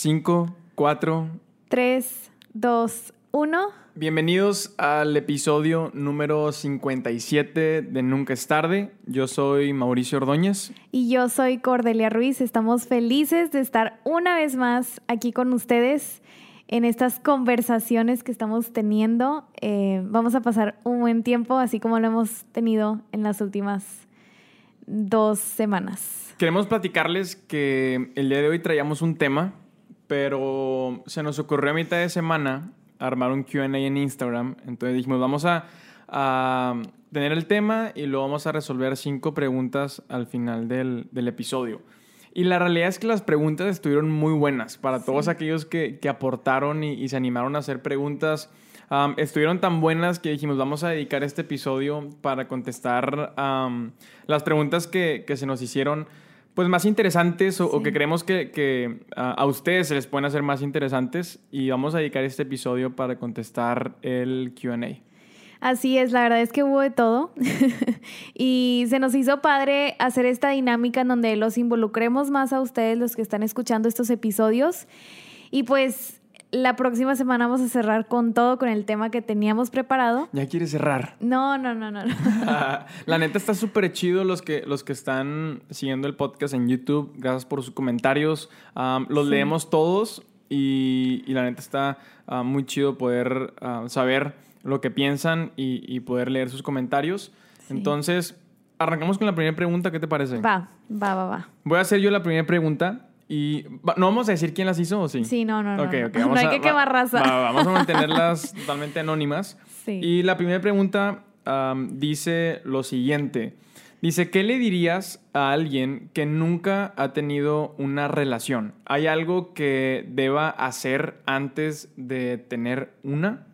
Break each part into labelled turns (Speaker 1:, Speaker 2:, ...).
Speaker 1: 5, 4.
Speaker 2: 3, 2, 1.
Speaker 1: Bienvenidos al episodio número 57 de Nunca es tarde. Yo soy Mauricio Ordóñez.
Speaker 2: Y yo soy Cordelia Ruiz. Estamos felices de estar una vez más aquí con ustedes en estas conversaciones que estamos teniendo. Eh, vamos a pasar un buen tiempo, así como lo hemos tenido en las últimas dos semanas.
Speaker 1: Queremos platicarles que el día de hoy traíamos un tema, pero se nos ocurrió a mitad de semana armar un QA en Instagram. Entonces dijimos, vamos a, a, tener el tema y luego vamos a resolver cinco preguntas al final del, del, episodio. Y la realidad es que las preguntas estuvieron muy buenas para todos aquellos que, que aportaron y, y, se animaron a hacer preguntas. Um, estuvieron tan buenas que dijimos, vamos a dedicar este episodio para contestar um, las preguntas que, que se nos hicieron pues más interesantes o, sí. o que creemos que, que uh, a ustedes se les pueden hacer más interesantes y vamos a dedicar este episodio para contestar el Q&A.
Speaker 2: Así es, la verdad es que hubo de todo y se nos hizo padre hacer esta dinámica en donde los involucremos más a ustedes, los que están escuchando estos episodios. Y pues la próxima semana vamos a cerrar con todo, con el tema que teníamos preparado.
Speaker 1: ¿Ya quieres cerrar?
Speaker 2: No, no, no, no. no.
Speaker 1: la neta está súper chido los que, los que están siguiendo el podcast en YouTube. Gracias por sus comentarios. Um, los sí. leemos todos y, y, la neta está uh, muy chido poder uh, saber lo que piensan y, y poder leer sus comentarios. Sí. Entonces, arrancamos con la primera pregunta. ¿Qué te parece?
Speaker 2: Va, va, va, va.
Speaker 1: Voy a hacer yo la primera pregunta. Y no vamos a decir quién las hizo o sí.
Speaker 2: Sí, no, no,
Speaker 1: okay,
Speaker 2: no.
Speaker 1: Okay,
Speaker 2: no hay a, que quemar raza.
Speaker 1: Va, vamos a mantenerlas totalmente anónimas.
Speaker 2: Sí.
Speaker 1: Y la primera pregunta um, dice lo siguiente. Dice, ¿qué le dirías a alguien que nunca ha tenido una relación? ¿Hay algo que deba hacer antes de tener una?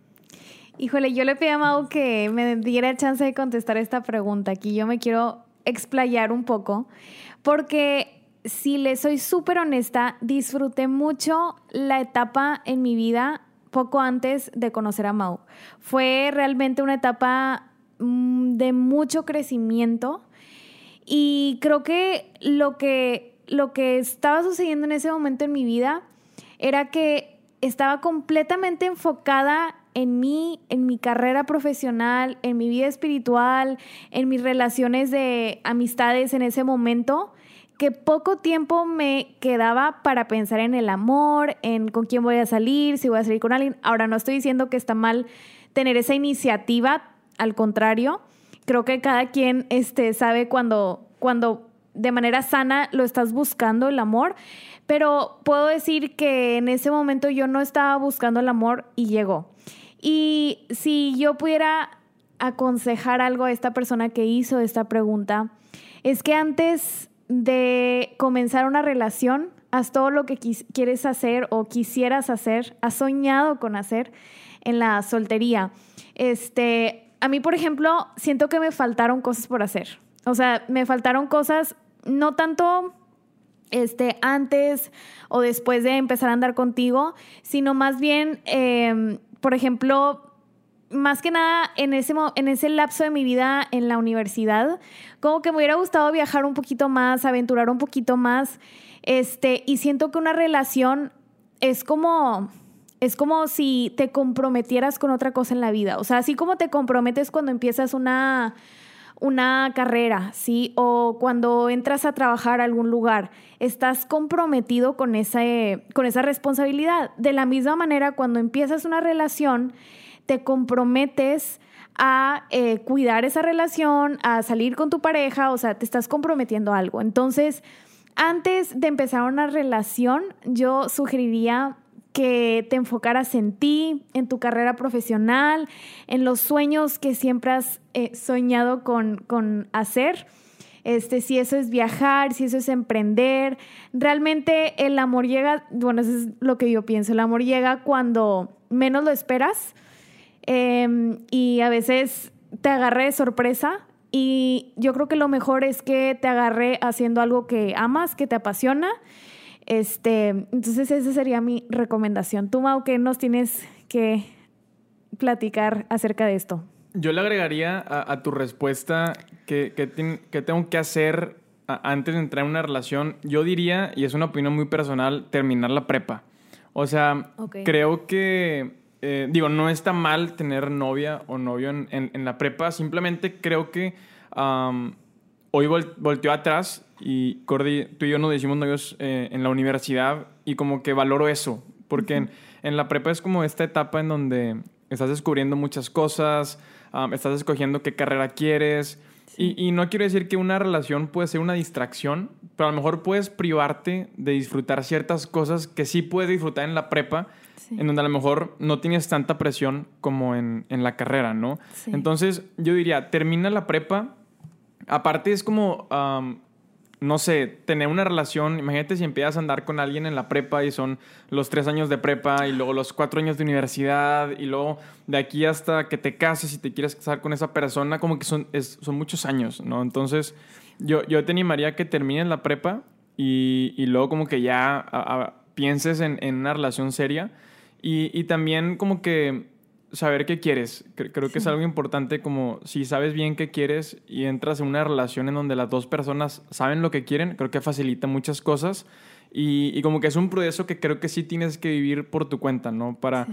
Speaker 2: Híjole, yo le pedí a Mau que me diera chance de contestar esta pregunta. Aquí yo me quiero explayar un poco, porque si le soy súper honesta, disfruté mucho la etapa en mi vida poco antes de conocer a Mau. Fue realmente una etapa mm, de mucho crecimiento y creo que lo que, lo que estaba sucediendo en ese momento en mi vida era que estaba completamente enfocada en mí, en mi carrera profesional, en mi vida espiritual, en mis relaciones de amistades en ese momento que poco tiempo me quedaba para pensar en el amor, en con quién voy a salir, si voy a salir con alguien. Ahora no estoy diciendo que está mal tener esa iniciativa, al contrario, creo que cada quien este, sabe cuando, cuando de manera sana lo estás buscando el amor, pero puedo decir que en ese momento yo no estaba buscando el amor y llegó. Y si yo pudiera aconsejar algo a esta persona que hizo esta pregunta, es que antes de comenzar una relación, haz todo lo que quieres hacer o quisieras hacer, has soñado con hacer en la soltería. Este, a mí, por ejemplo, siento que me faltaron cosas por hacer. O sea, me faltaron cosas, no tanto este, antes o después de empezar a andar contigo, sino más bien, eh, por ejemplo, más que nada en ese, en ese lapso de mi vida en la universidad, como que me hubiera gustado viajar un poquito más, aventurar un poquito más, este, y siento que una relación es como, es como si te comprometieras con otra cosa en la vida, o sea, así como te comprometes cuando empiezas una, una carrera, ¿sí? O cuando entras a trabajar a algún lugar, estás comprometido con, ese, con esa responsabilidad. De la misma manera, cuando empiezas una relación, te comprometes a eh, cuidar esa relación, a salir con tu pareja, o sea, te estás comprometiendo a algo. Entonces, antes de empezar una relación, yo sugeriría que te enfocaras en ti, en tu carrera profesional, en los sueños que siempre has eh, soñado con, con hacer. Este, si eso es viajar, si eso es emprender. Realmente el amor llega, bueno, eso es lo que yo pienso, el amor llega cuando menos lo esperas eh, y a veces te agarre de sorpresa y yo creo que lo mejor es que te agarre haciendo algo que amas, que te apasiona. Este, entonces esa sería mi recomendación. Tú, Mau, ¿qué nos tienes que platicar acerca de esto?
Speaker 1: Yo le agregaría a, a tu respuesta que, que, que, tengo que hacer antes de entrar en una relación. Yo diría, y es una opinión muy personal, terminar la prepa. O sea, creo que, eh, digo, no está mal tener novia o novio en, en, la prepa, simplemente creo que hoy volteó atrás y Cordy, tú y yo nos hicimos novios eh, en la universidad y como que valoro eso, porque en, en, la prepa es como esta etapa en donde estás descubriendo muchas cosas, estás escogiendo qué carrera quieres. Y, y, no quiero decir que una relación puede ser una distracción, pero a lo mejor puedes privarte de disfrutar ciertas cosas que sí puedes disfrutar en la prepa, en donde a lo mejor no tienes tanta presión como en, en la carrera, ¿no? Entonces yo diría, termina la prepa, aparte es como no sé, tener una relación, imagínate si empiezas a andar con alguien en la prepa y son los tres años de prepa y luego los cuatro años de universidad y luego de aquí hasta que te cases y te quieres casar con esa persona, como que son, son muchos años, ¿no? Entonces, yo, yo te animaría a que termines la prepa y, y luego como que ya pienses en, en, una relación seria y, y también como que saber qué quieres. Creo que es algo importante como si sabes bien qué quieres y entras en una relación en donde las dos personas saben lo que quieren, creo que facilita muchas cosas. Y, como que es un proceso que creo que sí tienes que vivir por tu cuenta, ¿no? Para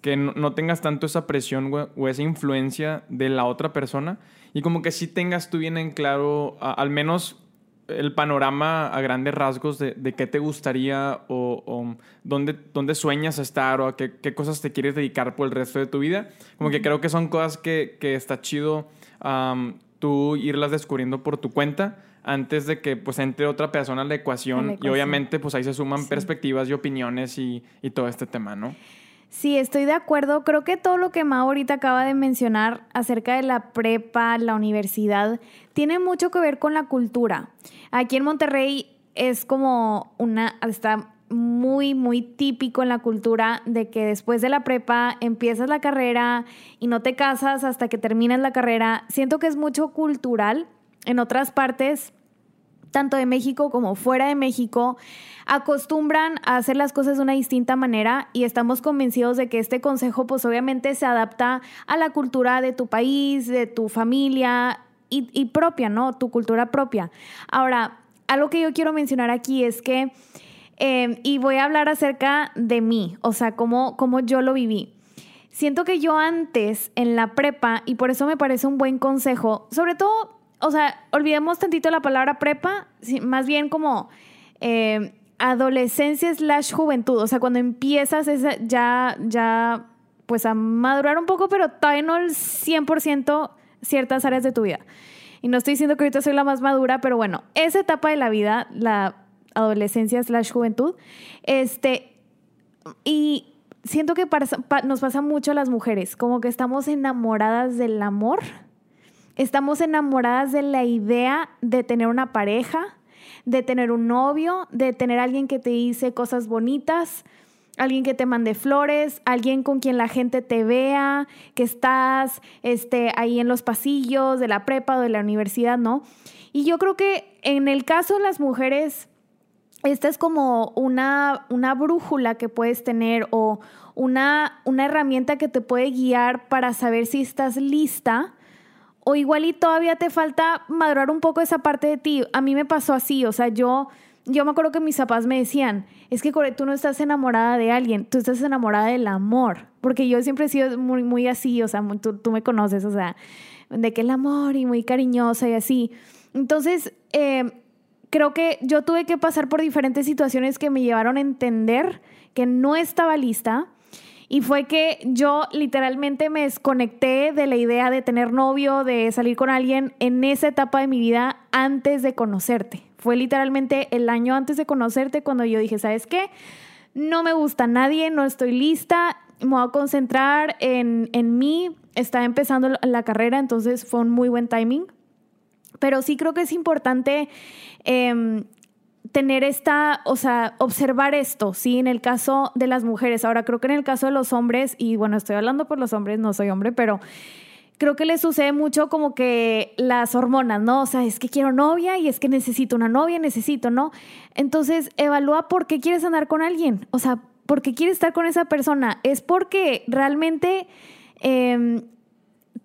Speaker 1: que no, tengas tanto esa presión o, esa influencia de la otra persona y como que sí tengas tú bien en claro, al menos el panorama a grandes rasgos de, de qué te gustaría o, dónde, dónde, sueñas estar o a qué, qué, cosas te quieres dedicar por el resto de tu vida. Como que creo que son cosas que, que está chido tú irlas descubriendo por tu cuenta antes de que pues entre otra persona a la ecuación, y obviamente pues ahí se suman perspectivas y opiniones y, y todo este tema, ¿no?
Speaker 2: Sí, estoy de acuerdo. Creo que todo lo que Mao ahorita acaba de mencionar acerca de la prepa, la universidad, tiene mucho que ver con la cultura. Aquí en Monterrey es como una, está muy, muy típico en la cultura de que después de la prepa empiezas la carrera y no te casas hasta que terminas la carrera. Siento que es mucho cultural. En otras partes tanto de México como fuera de México, acostumbran a hacer las cosas de una distinta manera y estamos convencidos de que este consejo pues obviamente se adapta a la cultura de tu país, de tu familia y, propia, ¿no? Tu cultura propia. Ahora, algo que yo quiero mencionar aquí es que, em, y voy a hablar acerca de mí, o sea, cómo, cómo yo lo viví. Siento que yo antes en la prepa, y por eso me parece un buen consejo, sobre todo o sea, olvidemos tantito la palabra prepa, más bien como eh, adolescencia slash juventud. O sea, cuando empiezas ya, ya, pues a madurar un poco, pero todavía no el 100% ciertas áreas de tu vida. Y no estoy diciendo que ahorita soy la más madura, pero bueno, esa etapa de la vida, la adolescencia slash juventud, este, y siento que nos pasa mucho a las mujeres, como que estamos enamoradas del amor Estamos enamoradas de la idea de tener una pareja, de tener un novio, de tener alguien que te dice cosas bonitas, alguien que te mande flores, alguien con quien la gente te vea, que estás este, ahí en los pasillos de la prepa o de la universidad, ¿no? Y yo creo que en el caso de las mujeres, esta es como una, una brújula que puedes tener o una, una herramienta que te puede guiar para saber si estás lista o igual y todavía te falta madurar un poco esa parte de ti. A mí me pasó así, o sea, yo, yo me acuerdo que mis papás me decían, es que tú no estás enamorada de alguien, tú estás enamorada del amor, porque yo siempre he sido muy, muy así, o sea, tú, me conoces, o sea, de que el amor y muy cariñosa y así. Entonces, eh, creo que yo tuve que pasar por diferentes situaciones que me llevaron a entender que no estaba lista y fue que yo literalmente me desconecté de la idea de tener novio, de salir con alguien en esa etapa de mi vida antes de conocerte. Fue literalmente el año antes de conocerte cuando yo dije, ¿sabes qué? No me gusta nadie, no estoy lista, me voy a concentrar en, en mí. Estaba empezando la carrera, entonces fue un muy buen timing. Pero sí creo que es importante eh, tener esta, o sea, observar esto, ¿sí? En el caso de las mujeres. Ahora, creo que en el caso de los hombres, y bueno, estoy hablando por los hombres, no soy hombre, pero creo que les sucede mucho como que las hormonas, ¿no? O sea, es que quiero novia y es que necesito una novia, necesito, ¿no? Entonces, evalúa por qué quieres andar con alguien. O sea, ¿por qué quieres estar con esa persona? ¿Es porque realmente... Em,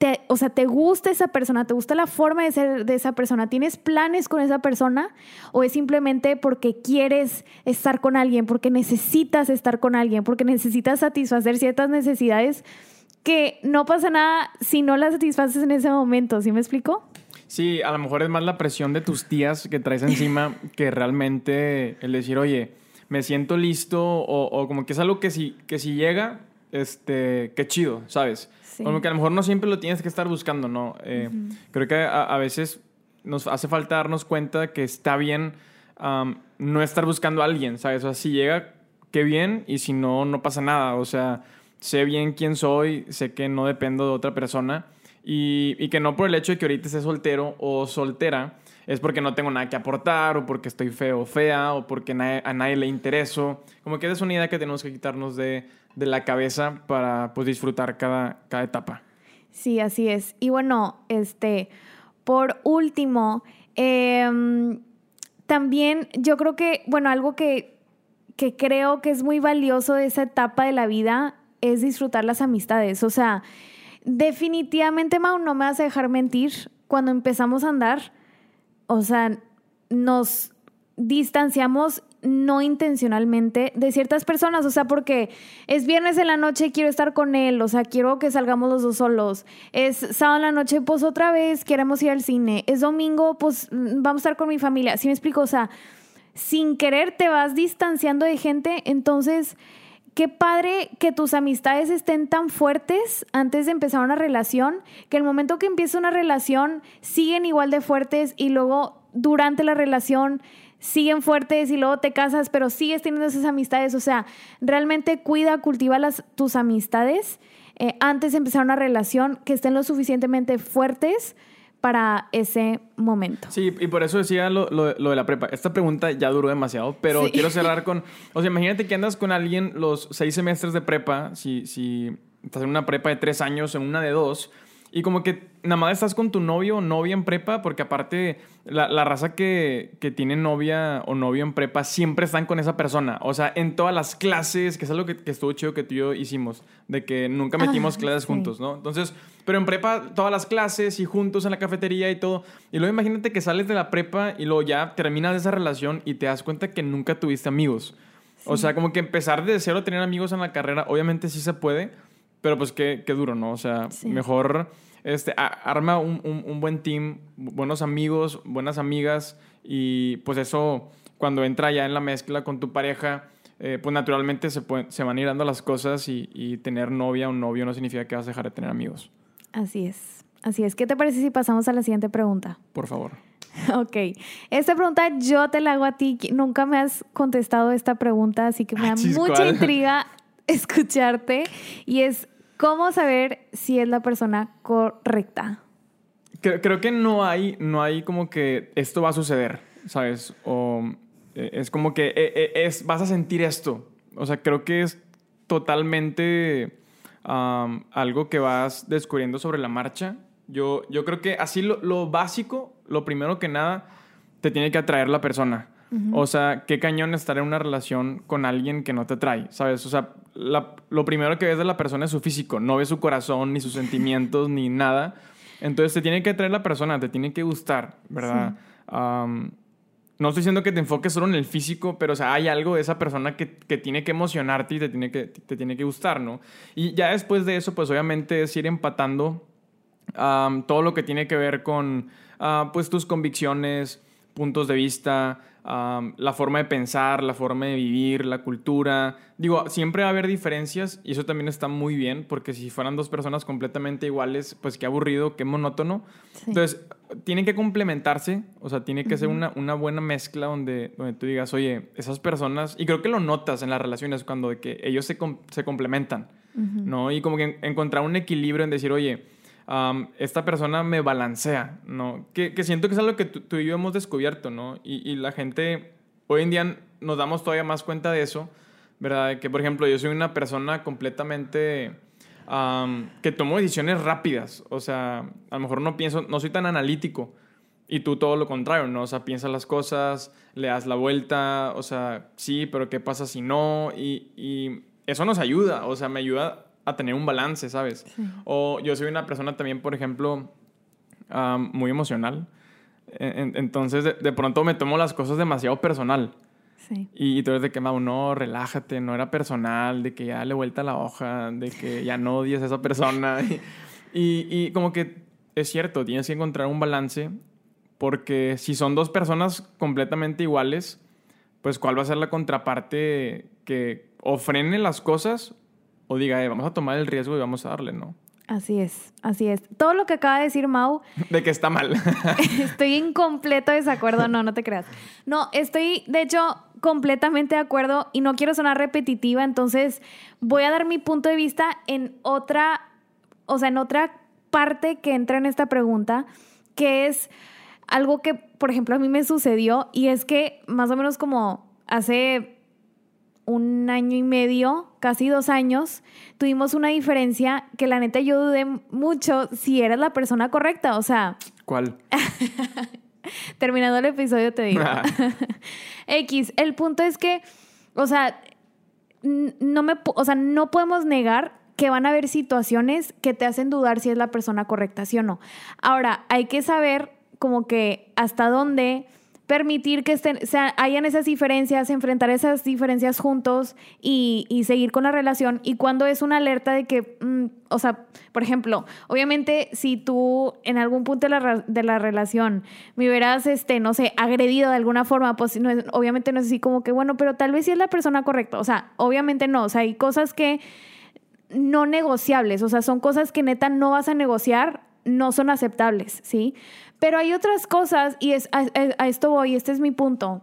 Speaker 2: te, o sea, te gusta esa persona, te gusta la forma de ser de esa persona, tienes planes con esa persona o es simplemente porque quieres estar con alguien, porque necesitas estar con alguien, porque necesitas satisfacer ciertas necesidades que no pasa nada si no las satisfaces en ese momento, ¿sí me explico?
Speaker 1: Sí, a lo mejor es más la presión de tus tías que traes encima que realmente el decir, oye, me siento listo o, como que es algo que si, que si llega, este, qué chido, ¿sabes? Como que a lo mejor no siempre lo tienes que estar buscando, ¿no? Eh, creo que a, veces nos hace falta darnos cuenta que está bien no estar buscando a alguien, ¿sabes? O sea, si llega, qué bien, y si no, no pasa nada. O sea, sé bien quién soy, sé que no dependo de otra persona y, y que no por el hecho de que ahorita esté soltero o soltera es porque no tengo nada que aportar o porque estoy feo o fea o porque a nadie le intereso. Como que esa es una idea que tenemos que quitarnos de, de la cabeza para pues, disfrutar cada, cada etapa.
Speaker 2: Sí, así es. Y bueno, este, por último, em, también yo creo que, bueno, algo que, que creo que es muy valioso de esa etapa de la vida es disfrutar las amistades. O sea, definitivamente, Mau, no me vas a dejar mentir. Cuando empezamos a andar, o sea, nos distanciamos no intencionalmente de ciertas personas, o sea, porque es viernes en la noche, quiero estar con él, o sea, quiero que salgamos los dos solos. Es sábado en la noche, pues otra vez queremos ir al cine. Es domingo, pues vamos a estar con mi familia. ¿Sí me explico? O sea, sin querer te vas distanciando de gente, entonces qué padre que tus amistades estén tan fuertes antes de empezar una relación, que el momento que empieza una relación siguen igual de fuertes y luego durante la relación siguen fuertes y luego te casas, pero sigues teniendo esas amistades. O sea, realmente cuida, cultiva las, tus amistades eh, antes de empezar una relación que estén lo suficientemente fuertes para ese momento.
Speaker 1: Sí, y por eso decía lo, lo, de la prepa. Esta pregunta ya duró demasiado, pero quiero cerrar con... O sea, imagínate que andas con alguien los seis semestres de prepa, si, si estás en una prepa de tres años, en una de dos, y como que nada más estás con tu novio o novia en prepa, porque aparte la, la raza que, que, tiene novia o novio en prepa siempre están con esa persona. O sea, en todas las clases, que es algo que, que estuvo chido que tú y yo hicimos, de que nunca metimos clases juntos, ¿no? Entonces, pero en prepa todas las clases y juntos en la cafetería y todo. Y luego imagínate que sales de la prepa y luego ya terminas esa relación y te das cuenta que nunca tuviste amigos. O sea, como que empezar de cero a tener amigos en la carrera, obviamente sí se puede, pero pues qué, qué duro, ¿no? O sea, mejor este, arma un, un, buen team, buenos amigos, buenas amigas y pues eso cuando entra ya en la mezcla con tu pareja, eh, pues naturalmente se, se van ir dando las cosas y, y tener novia o novio no significa que vas a dejar de tener amigos.
Speaker 2: Así es, así es. ¿Qué te parece si pasamos a la siguiente pregunta?
Speaker 1: Por favor.
Speaker 2: Ok, esta pregunta yo te la hago a ti. Nunca me has contestado esta pregunta, así que me da mucha intriga escucharte. Y es, ¿Cómo saber si es la persona correcta?
Speaker 1: Creo, que no hay, no hay como que esto va a suceder, ¿sabes? O eh, es como que eh, eh, es, vas a sentir esto. O sea, creo que es totalmente algo que vas descubriendo sobre la marcha. Yo, yo creo que así lo, lo básico, lo primero que nada, te tiene que atraer la persona. O sea, qué cañón estar en una relación con alguien que no te trae, ¿sabes? O sea, lo primero que ves de la persona es su físico, no ves su corazón, ni sus sentimientos, ni nada. Entonces te tiene que atraer la persona, te tiene que gustar, ¿verdad? no estoy diciendo que te enfoques solo en el físico, pero o sea, hay algo de esa persona que, que tiene que emocionarte y te tiene que, te tiene que gustar, ¿no? Y ya después de eso, pues obviamente es ir empatando todo lo que tiene que ver con, ah, pues, tus convicciones, puntos de vista, la forma de pensar, la forma de vivir, la cultura. Digo, siempre va a haber diferencias y eso también está muy bien porque si fueran dos personas completamente iguales, pues qué aburrido, qué monótono. Entonces, tienen que complementarse, o sea, tiene que ser una, una, buena mezcla donde, donde tú digas, oye, esas personas, y creo que lo notas en las relaciones cuando de que ellos se, se complementan, ¿no? Y como que encontrar un equilibrio en decir, oye, esta persona me balancea, ¿no? Que, que, siento que es algo que tú, y yo hemos descubierto, ¿no? Y, y, la gente, hoy en día nos damos todavía más cuenta de eso, ¿verdad? Que, por ejemplo, yo soy una persona completamente... que tomo decisiones rápidas, o sea, a lo mejor no pienso, no soy tan analítico, y tú todo lo contrario, ¿no? O sea, piensas las cosas, le das la vuelta, o sea, sí, pero ¿qué pasa si no? Y, y eso nos ayuda, o sea, me ayuda a tener un balance, ¿sabes? O yo soy una persona también, por ejemplo, muy emocional. entonces, de, pronto me tomo las cosas demasiado personal. Sí. Y, tú eres de que, Mau, no, relájate, no era personal, de que ya le vuelta la hoja, de que ya no odies a esa persona. y, y como que es cierto, tienes que encontrar un balance porque si son dos personas completamente iguales, pues cuál va a ser la contraparte que o frene las cosas o diga, eh, vamos a tomar el riesgo y vamos a darle, ¿no?
Speaker 2: Así es, así es. Todo lo que acaba de decir Mau.
Speaker 1: De que está mal.
Speaker 2: estoy en completo desacuerdo. No, no te creas. No, estoy, de hecho, completamente de acuerdo y no quiero sonar repetitiva, entonces voy a dar mi punto de vista en otra, o sea, en otra parte que entra en esta pregunta, que es algo que, por ejemplo, a mí me sucedió y es que más o menos como hace un año y medio, casi dos años, tuvimos una diferencia que la neta yo dudé mucho si eras la persona correcta, o sea...
Speaker 1: ¿Cuál?
Speaker 2: Terminando el episodio te digo. X, el punto es que, o sea, no me, o sea, no podemos negar que van a haber situaciones que te hacen dudar si es la persona correcta, sí o no. Ahora, hay que saber como que hasta dónde permitir que estén, hayan esas diferencias, enfrentar esas diferencias juntos y, seguir con la relación. Y cuando es una alerta de que, mm, o sea, por ejemplo, obviamente si tú en algún punto de la, de la relación me hubieras, este, no sé, agredido de alguna forma, pues no obviamente no es así como que, bueno, pero tal vez sí es la persona correcta. O sea, obviamente no. O sea, hay cosas que no negociables, o sea, son cosas que neta no vas a negociar, no son aceptables, ¿sí? Pero hay otras cosas, y es, a, esto voy, este es mi punto.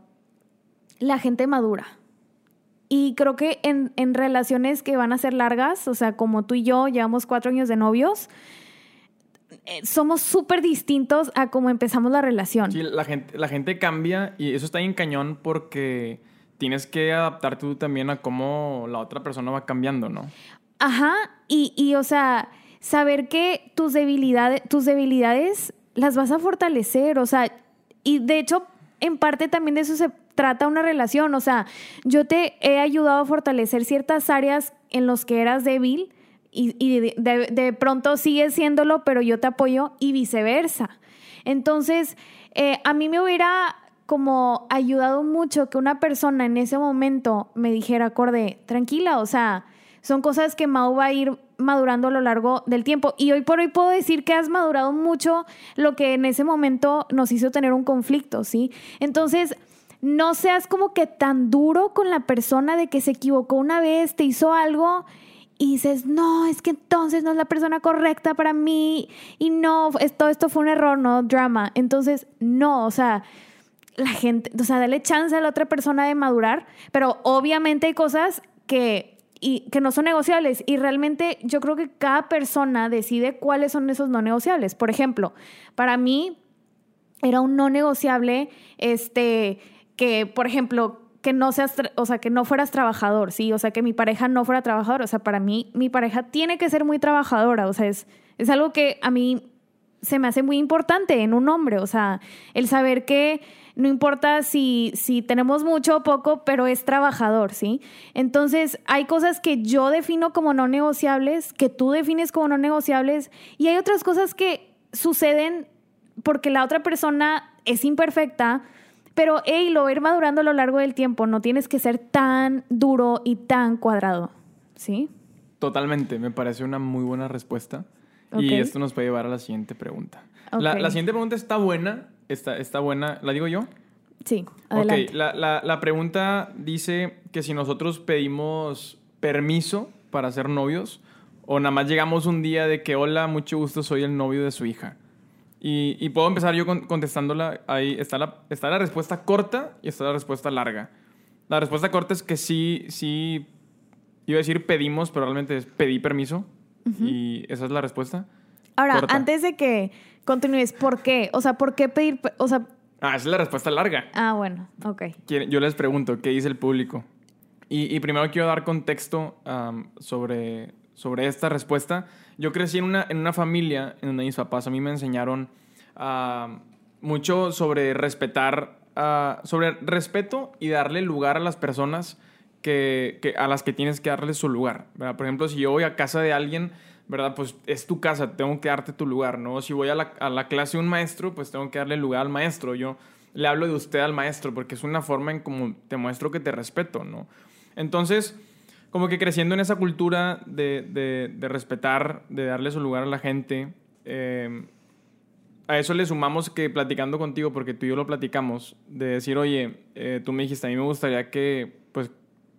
Speaker 2: La gente madura. Y creo que en, en, relaciones que van a ser largas, o sea, como tú y yo llevamos cuatro años de novios, eh, somos súper distintos a cómo empezamos la relación.
Speaker 1: Sí, la gente, la gente cambia y eso está en cañón porque tienes que adaptarte tú también a cómo la otra persona va cambiando, ¿no?
Speaker 2: Ajá, y, y o sea, saber que tus debilidades, tus debilidades las vas a fortalecer, o sea, y de hecho, en parte también de eso se trata una relación, o sea, yo te he ayudado a fortalecer ciertas áreas en las que eras débil y, de, pronto sigues siéndolo, pero yo te apoyo y viceversa. Entonces, eh, a mí me hubiera como ayudado mucho que una persona en ese momento me dijera, acorde, tranquila, o sea, son cosas que Mau va a ir madurando a lo largo del tiempo. Y hoy por hoy puedo decir que has madurado mucho lo que en ese momento nos hizo tener un conflicto, ¿sí? Entonces, no seas como que tan duro con la persona de que se equivocó una vez, te hizo algo y dices, no, es que entonces no es la persona correcta para mí y no, esto, esto fue un error, no drama. Entonces, no, o sea, la gente, o sea, dale chance a la otra persona de madurar, pero obviamente hay cosas que y que no son negociables. Y realmente yo creo que cada persona decide cuáles son esos no negociables. Por ejemplo, para mí era un no negociable, este, que, por ejemplo, que no seas, o sea, que no fueras trabajador, sí, o sea, que mi pareja no fuera trabajador, o sea, para mí mi pareja tiene que ser muy trabajadora, o sea, es, es algo que a mí se me hace muy importante en un hombre, o sea, el saber que no importa si, si tenemos mucho o poco, pero es trabajador, ¿sí? Entonces, hay cosas que yo defino como no negociables, que tú defines como no negociables, y hay otras cosas que suceden porque la otra persona es imperfecta, pero, hey, lo va a ir madurando a lo largo del tiempo, no tienes que ser tan duro y tan cuadrado, ¿sí?
Speaker 1: Totalmente, me parece una muy buena respuesta. Y esto nos puede llevar a la siguiente pregunta. La, la, siguiente pregunta está buena, Está, está buena. ¿La digo yo?
Speaker 2: Sí, adelante.
Speaker 1: Ok, la, la, la pregunta dice que si nosotros pedimos permiso para ser novios o nada más llegamos un día de que, hola, mucho gusto, soy el novio de su hija. Y, y puedo empezar yo contestándola. Ahí está la, está la respuesta corta y está la respuesta larga. La respuesta corta es que sí, sí, iba a decir pedimos, pero realmente es pedí permiso. Y esa es la respuesta.
Speaker 2: Ahora, antes de que continúes, ¿por qué? O sea, ¿por qué pedir, o sea...
Speaker 1: Ah, esa es la respuesta larga.
Speaker 2: Ah, bueno, ok.
Speaker 1: Yo les pregunto, ¿qué dice el público? Y, primero quiero dar contexto sobre, sobre esta respuesta. Yo crecí en una, en una familia en donde mis papás a mí me enseñaron mucho sobre respetar, sobre respeto y darle lugar a las personas que, a las que tienes que darle su lugar. ¿verdad? Por ejemplo, si yo voy a casa de alguien, ¿verdad? Pues es tu casa, tengo que darte tu lugar, ¿no? Si voy a la, a la clase de un maestro, pues tengo que darle lugar al maestro. Yo le hablo de usted al maestro porque es una forma en como te muestro que te respeto, ¿no? Entonces, como que creciendo en esa cultura de, de, de respetar, de darle su lugar a la gente, eh, a eso le sumamos que platicando contigo, porque tú y yo lo platicamos, de decir, oye, eh, tú me dijiste, a mí me gustaría que, pues,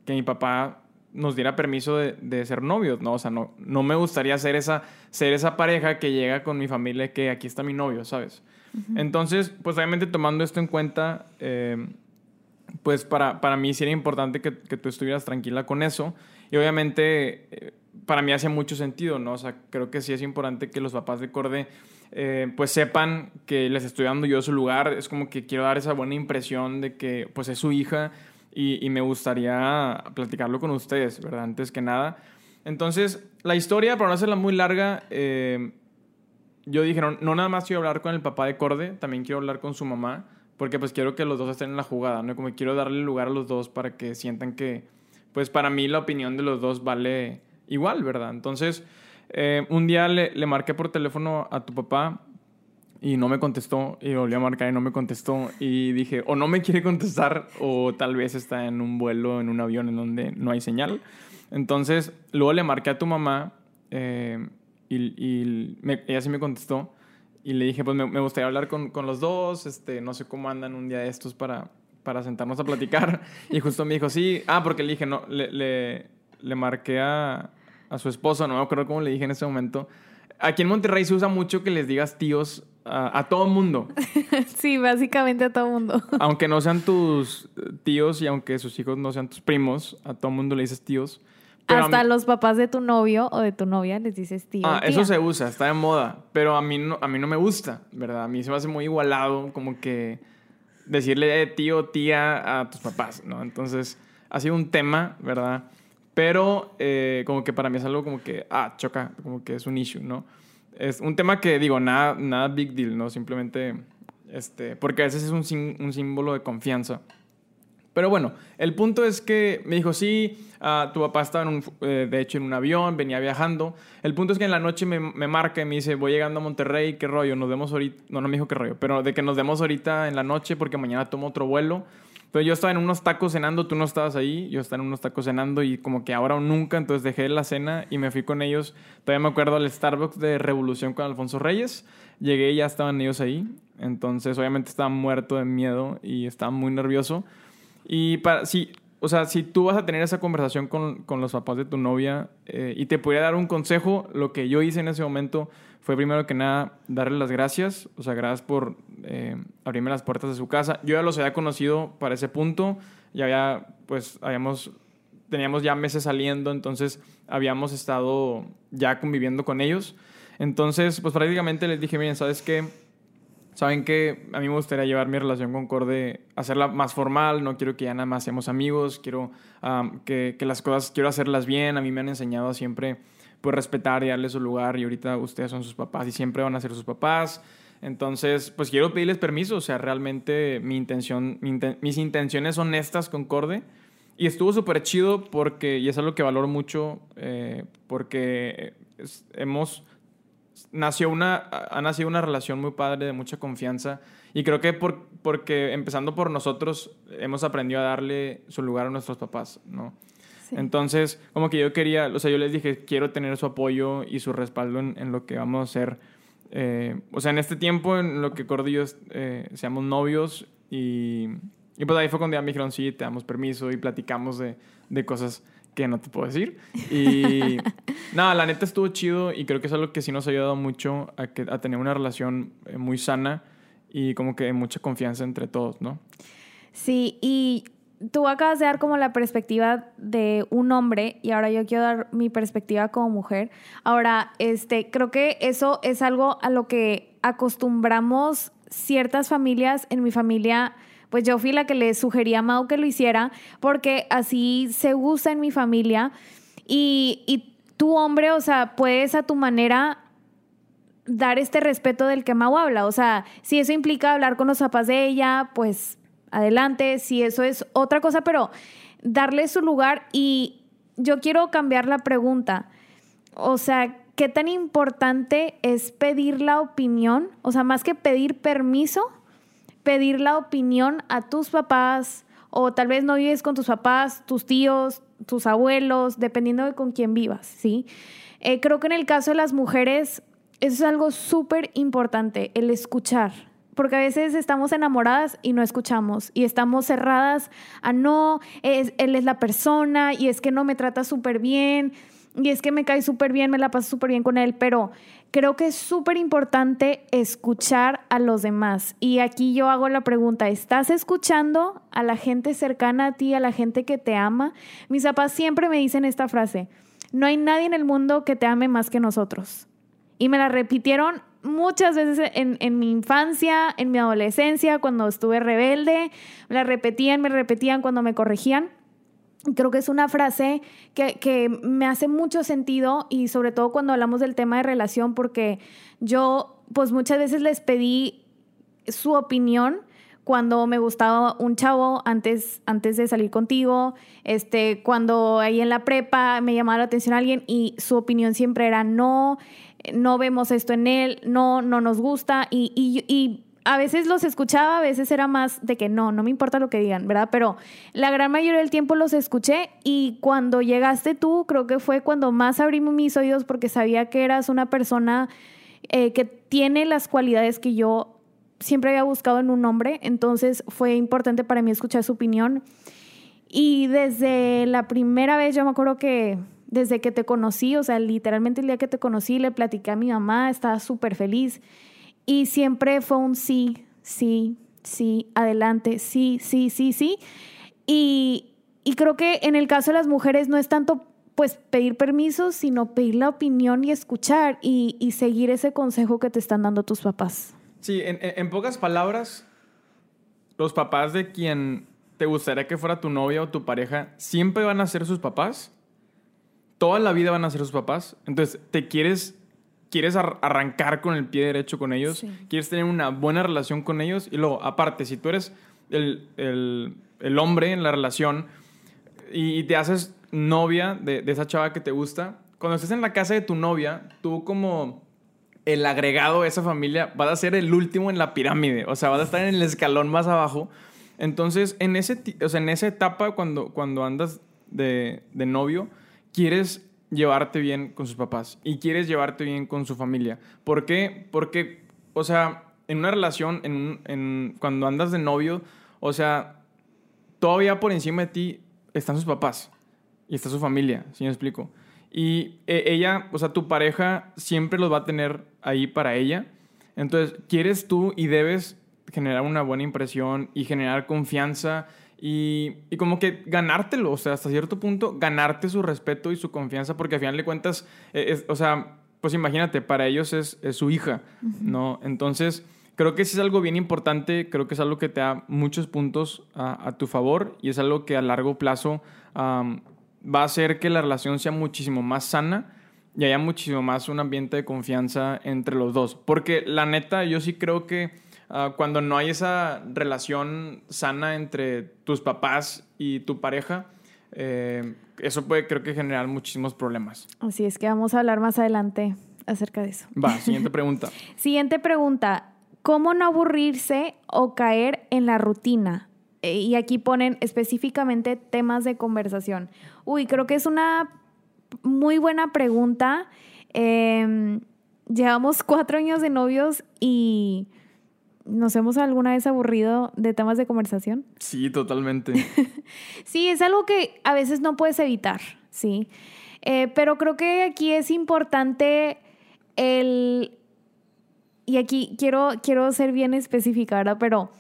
Speaker 1: que mi papá nos diera permiso de, de, ser novios, ¿no? O sea, no, no me gustaría ser esa, ser esa pareja que llega con mi familia que aquí está mi novio, ¿sabes? Entonces, pues obviamente tomando esto en cuenta, eh, pues para, para mí sí era importante que, que, tú estuvieras tranquila con eso. Y obviamente eh, para mí hace mucho sentido, ¿no? O sea, creo que sí es importante que los papás de Corde eh, pues sepan que les estoy dando yo su lugar. Es como que quiero dar esa buena impresión de que pues es su hija y, me gustaría platicarlo con ustedes, ¿verdad? Antes que nada. Entonces, la historia, para no hacerla muy larga, eh, yo dije, no, no, nada más quiero hablar con el papá de Corde, también quiero hablar con su mamá, porque pues quiero que los dos estén en la jugada, ¿no? Como quiero darle lugar a los dos para que sientan que, pues para mí la opinión de los dos vale igual, ¿verdad? Entonces, eh, un día le, le, marqué por teléfono a tu papá y no me contestó y volví a marcar y no me contestó y dije, o no me quiere contestar o tal vez está en un vuelo, en un avión en donde no hay señal. Entonces, luego le marqué a tu mamá eh, y, y ella sí me contestó y le dije, pues me, me gustaría hablar con, con, los dos, este, no sé cómo andan un día de estos para, para sentarnos a platicar. y justo me dijo, sí, ah, porque le dije, no, le, le, le marqué a a su esposo, no me acuerdo cómo le dije en ese momento. Aquí en Monterrey se usa mucho que les digas tíos a, a todo mundo.
Speaker 2: sí, básicamente a todo mundo.
Speaker 1: aunque no sean tus tíos y aunque sus hijos no sean tus primos, a todo mundo le dices tíos.
Speaker 2: Pero Hasta a mí... los papás de tu novio o de tu novia les dices tío.
Speaker 1: Ah, eso se usa, está de moda. Pero a mí, no, a mí no me gusta, ¿verdad? A mí se me hace muy igualado como que decirle tío, tía a tus papás, ¿no? Entonces, ha sido un tema, ¿verdad? Pero eh, como que para mí es algo como que, ah, choca, como que es un issue, ¿no? Es un tema que digo, nada, nada big deal, ¿no? Simplemente, este, porque a veces es un, un símbolo de confianza. Pero bueno, el punto es que me dijo, sí, uh, tu papá estaba, en un, eh, de hecho, en un avión, venía viajando. El punto es que en la noche me, me, marca y me dice, voy llegando a Monterrey, ¿qué rollo? Nos vemos ahorita. No, no me dijo qué rollo, pero de que nos vemos ahorita en la noche porque mañana tomo otro vuelo. Pero yo estaba en unos tacos cenando, tú no estabas ahí, yo estaba en unos tacos cenando y como que ahora o nunca, entonces dejé la cena y me fui con ellos. Todavía me acuerdo al Starbucks de Revolución con Alfonso Reyes. Llegué y ya estaban ellos ahí. Entonces obviamente estaba muerto de miedo y estaba muy nervioso. Y para, sí, o sea, si tú vas a tener esa conversación con, con los papás de tu novia eh, y te podría dar un consejo, lo que yo hice en ese momento fue primero que nada darle las gracias, o sea, gracias por eh, abrirme las puertas de su casa. Yo ya los había conocido para ese punto, ya había, pues, habíamos, teníamos ya meses saliendo, entonces habíamos estado ya conviviendo con ellos. Entonces, pues prácticamente les dije, miren, ¿sabes qué? Saben que a mí me gustaría llevar mi relación con Corde, hacerla más formal, no quiero que ya nada más seamos amigos, quiero um, que, que, las cosas, quiero hacerlas bien, a mí me han enseñado siempre pues respetar y darle su lugar y ahorita ustedes son sus papás y siempre van a ser sus papás. Entonces, pues quiero pedirles permiso, o sea, realmente mi intención, mi inten mis intenciones honestas con Corde. Y estuvo súper chido porque, y es algo que valoro mucho, eh, porque es, hemos, nació una, ha nacido una relación muy padre, de mucha confianza. Y creo que por, porque empezando por nosotros, hemos aprendido a darle su lugar a nuestros papás, ¿no? Entonces, como que yo quería, o sea, yo les dije, quiero tener su apoyo y su respaldo en, en lo que vamos a hacer. Eh, o sea, en este tiempo, en lo que Cordillos eh, seamos novios y, y, pues ahí fue cuando ya me dijeron, sí, te damos permiso y platicamos de, de cosas que no te puedo decir. Y nada, la neta estuvo chido y creo que es algo que sí nos ha ayudado mucho a, que, a tener una relación eh, muy sana y como que mucha confianza entre todos, ¿no?
Speaker 2: Sí, y tú acabas de dar como la perspectiva de un hombre y ahora yo quiero dar mi perspectiva como mujer. Ahora, este, creo que eso es algo a lo que acostumbramos ciertas familias. En mi familia, pues yo fui la que le sugería a Mau que lo hiciera porque así se usa en mi familia. Y, y tú, hombre, o sea, puedes a tu manera dar este respeto del que Mau habla. O sea, si eso implica hablar con los papás de ella, pues adelante, si eso es otra cosa, pero darle su lugar y yo quiero cambiar la pregunta. O sea, ¿qué tan importante es pedir la opinión? O sea, más que pedir permiso, pedir la opinión a tus papás o tal vez no vives con tus papás, tus tíos, tus abuelos, dependiendo de con quién vivas, ¿sí? Eh, creo que en el caso de las mujeres eso es algo súper importante, el escuchar. Porque a veces estamos enamoradas y no escuchamos y estamos cerradas a no, él es la persona y es que no me trata súper bien y es que me cae súper bien, me la paso súper bien con él, pero creo que es súper importante escuchar a los demás. Y aquí yo hago la pregunta, ¿estás escuchando a la gente cercana a ti, a la gente que te ama? Mis papás siempre me dicen esta frase, no hay nadie en el mundo que te ame más que nosotros. Y me la repitieron muchas veces en, en, mi infancia, en mi adolescencia, cuando estuve rebelde, la repetían, me repetían cuando me corregían. Creo que es una frase que, que, me hace mucho sentido y sobre todo cuando hablamos del tema de relación, porque yo pues muchas veces les pedí su opinión cuando me gustaba un chavo antes, antes de salir contigo, este, cuando ahí en la prepa me llamaba la atención alguien y su opinión siempre era no, no vemos esto en él, no, no nos gusta y, y, y a veces los escuchaba, a veces era más de que no, no me importa lo que digan, ¿verdad? Pero la gran mayoría del tiempo los escuché y cuando llegaste tú, creo que fue cuando más abrí mis oídos porque sabía que eras una persona eh, que tiene las cualidades que yo siempre había buscado en un hombre, entonces fue importante para mí escuchar su opinión. Y desde la primera vez, yo me acuerdo que desde que te conocí, o sea, literalmente el día que te conocí, le platiqué a mi mamá, estaba súper feliz. Y siempre fue un sí, sí, sí, adelante, sí, sí, sí, sí. Y, y creo que en el caso de las mujeres no es tanto pues pedir permiso, sino pedir la opinión y escuchar y, y seguir ese consejo que te están dando tus papás.
Speaker 1: Sí, en, en, pocas palabras, los papás de quien te gustaría que fuera tu novia o tu pareja siempre van a ser sus papás. Toda la vida van a ser sus papás. Entonces, te quieres quieres arrancar con el pie derecho con ellos, quieres tener una buena relación con ellos y luego, aparte, si tú eres el, el, el hombre en la relación y, te haces novia de, de, esa chava que te gusta, cuando estés en la casa de tu novia, tú como el agregado de esa familia vas a ser el último en la pirámide, o sea, vas a estar en el escalón más abajo. Entonces, en, ese, o sea, en esa etapa, cuando, cuando andas de, de novio, quieres llevarte bien con sus papás y quieres llevarte bien con su familia. ¿Por qué? Porque, o sea, en una relación, en, cuando andas de novio, o sea, todavía por encima de ti están sus papás y está su familia, si me explico? Y e, ella, o sea, tu pareja siempre los va a tener ahí para ella. Entonces, quieres tú y debes generar una buena impresión y generar confianza y, y, como que ganártelo, o sea, hasta cierto punto, ganarte su respeto y su confianza, porque al final de cuentas, eh, o sea, pues imagínate, para ellos es, es su hija, ¿no? Entonces, creo que sí es algo bien importante, creo que es algo que te da muchos puntos a, a tu favor y es algo que a largo plazo um, va a hacer que la relación sea muchísimo más sana y haya muchísimo más un ambiente de confianza entre los dos. Porque la neta, yo sí creo que uh, cuando no hay esa relación sana entre tus papás y tu pareja, eh, eso puede creo que generar muchísimos problemas.
Speaker 2: Así es que vamos a hablar más adelante acerca de eso.
Speaker 1: Va, siguiente pregunta.
Speaker 2: siguiente pregunta. ¿Cómo no aburrirse o caer en la rutina? Eh, y aquí ponen específicamente temas de conversación. Uy, creo que es una muy buena pregunta. Eh, llevamos cuatro años de novios y ¿Nos hemos alguna vez aburrido de temas de conversación?
Speaker 1: Sí, totalmente.
Speaker 2: sí, es algo que a veces no puedes evitar, ¿sí? Eh, pero creo que aquí es importante el... Y aquí quiero, quiero ser bien específica, ¿verdad? Pero,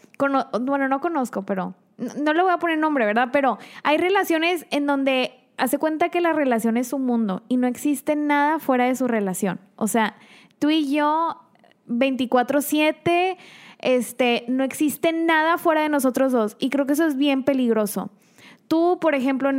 Speaker 2: bueno, no conozco, pero... No, no le voy a poner nombre, ¿verdad? Pero hay relaciones en donde hace cuenta que la relación es un mundo y no existe nada fuera de su relación. O sea, tú y yo 24/7 este, no existe nada fuera de nosotros dos. Y creo que eso es bien peligroso. Tú, por ejemplo,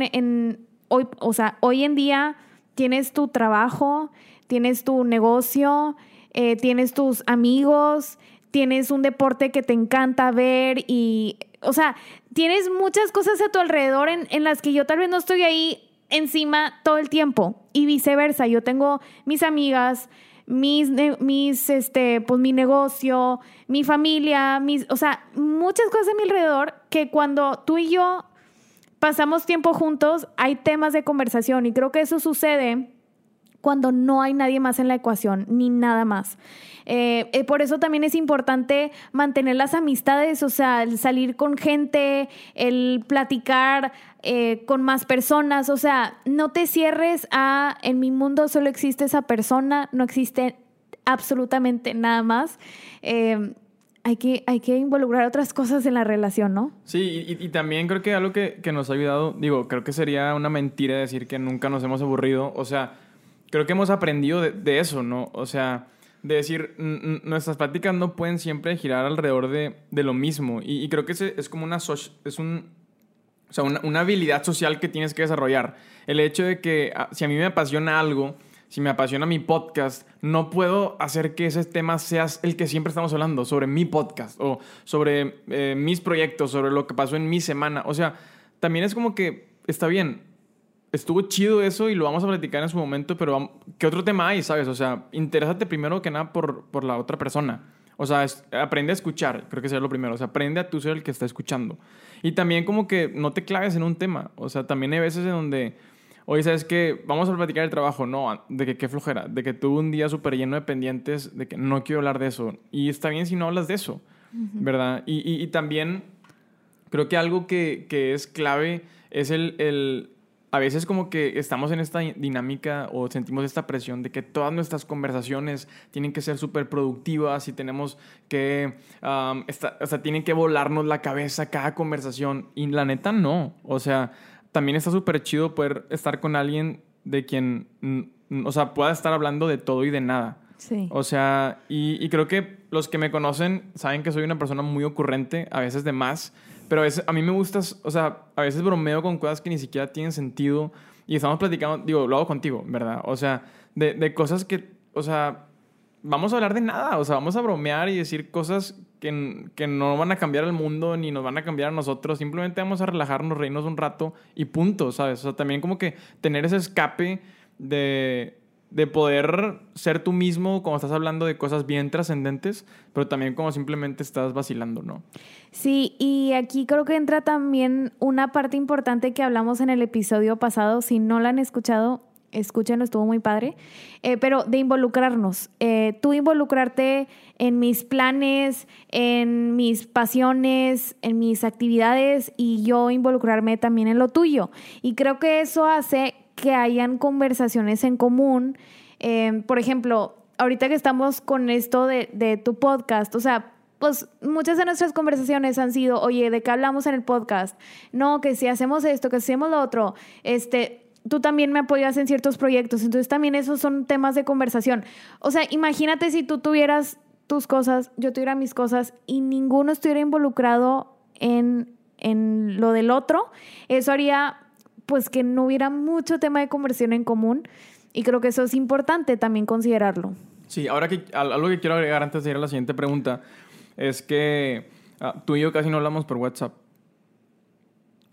Speaker 2: hoy, o sea, hoy en día tienes tu trabajo, tienes tu negocio, eh, tienes tus amigos, tienes un deporte que te encanta ver y, o sea, tienes muchas cosas a tu alrededor en, en las que yo tal vez no estoy ahí encima todo el tiempo y viceversa. Yo tengo mis amigas, mis, mis, este, pues mi negocio, mi familia, mis, o sea, muchas cosas a mi alrededor que cuando tú y yo pasamos tiempo juntos, hay temas de conversación y creo que eso sucede cuando no hay nadie más en la ecuación, ni nada más. Eh, eh, por eso también es importante mantener las amistades, o sea, el salir con gente, el platicar eh, con más personas, o sea, no te cierres a, en mi mundo solo existe esa persona, no existe absolutamente nada más. hay que, hay que involucrar otras cosas en la relación, ¿no?
Speaker 1: Sí, y, también creo que algo que, que, nos ha ayudado, digo, creo que sería una mentira decir que nunca nos hemos aburrido. O sea, creo que hemos aprendido de, eso, ¿no? O sea, de decir, nuestras prácticas no pueden siempre girar alrededor de, lo mismo. Y, creo que es como una, es un, o sea, una, habilidad social que tienes que desarrollar. El hecho de que ah, si a mí me apasiona algo, si me apasiona mi podcast, no puedo hacer que ese tema sea el que siempre estamos hablando, sobre mi podcast o sobre eh, mis proyectos, sobre lo que pasó en mi semana. O sea, también es como que está bien, estuvo chido eso y lo vamos a platicar en su momento, pero ¿qué otro tema hay, sabes? O sea, interésate primero que nada por, por la otra persona. O sea, aprende a escuchar, creo que sería lo primero. O sea, aprende a tú ser el que está escuchando. Y también como que no te claves en un tema. O sea, también hay veces en donde, oye, ¿sabes qué? Vamos a platicar el trabajo. No, de que qué flojera. De que tuve un día súper lleno de pendientes, de que no quiero hablar de eso. Y está bien si no hablas de eso, ¿verdad? Y, y, y, también creo que algo que, que es clave es el, el a veces como que estamos en esta dinámica o sentimos esta presión de que todas nuestras conversaciones tienen que ser súper productivas y tenemos que, o sea, tienen que volarnos la cabeza cada conversación. Y la neta no. O sea, también está súper chido poder estar con alguien de quien, o sea, pueda estar hablando de todo y de nada.
Speaker 2: Sí.
Speaker 1: O sea, y, y creo que los que me conocen saben que soy una persona muy ocurrente, a veces de más. Pero a, mí me gusta, o sea, a veces bromeo con cosas que ni siquiera tienen sentido y estamos platicando, digo, lo hago contigo, ¿verdad? O sea, de, de cosas que, o sea, vamos a hablar de nada, o sea, vamos a bromear y decir cosas que, que, no van a cambiar el mundo ni nos van a cambiar a nosotros, simplemente vamos a relajarnos, reírnos un rato y punto, ¿sabes? O sea, también como que tener ese escape de, de poder ser tú mismo cuando estás hablando de cosas bien trascendentes, pero también como simplemente estás vacilando, ¿no?
Speaker 2: Sí, y aquí creo que entra también una parte importante que hablamos en el episodio pasado. Si no la han escuchado, escúchenlo, estuvo muy padre. Eh, pero de involucrarnos. Eh, tú involucrarte en mis planes, en mis pasiones, en mis actividades y yo involucrarme también en lo tuyo. Y creo que eso hace que hayan conversaciones en común. Eh, por ejemplo, ahorita que estamos con esto de, de, tu podcast, o sea, pues muchas de nuestras conversaciones han sido, oye, ¿de qué hablamos en el podcast? No, que si hacemos esto, que si hacemos lo otro, este, tú también me apoyas en ciertos proyectos, entonces también esos son temas de conversación. O sea, imagínate si tú tuvieras tus cosas, yo tuviera mis cosas y ninguno estuviera involucrado en, en lo del otro, eso haría pues que no hubiera mucho tema de conversión en común y creo que eso es importante también considerarlo.
Speaker 1: Sí, ahora que algo que quiero agregar antes de ir a la siguiente pregunta es que ah, tú y yo casi no hablamos por WhatsApp.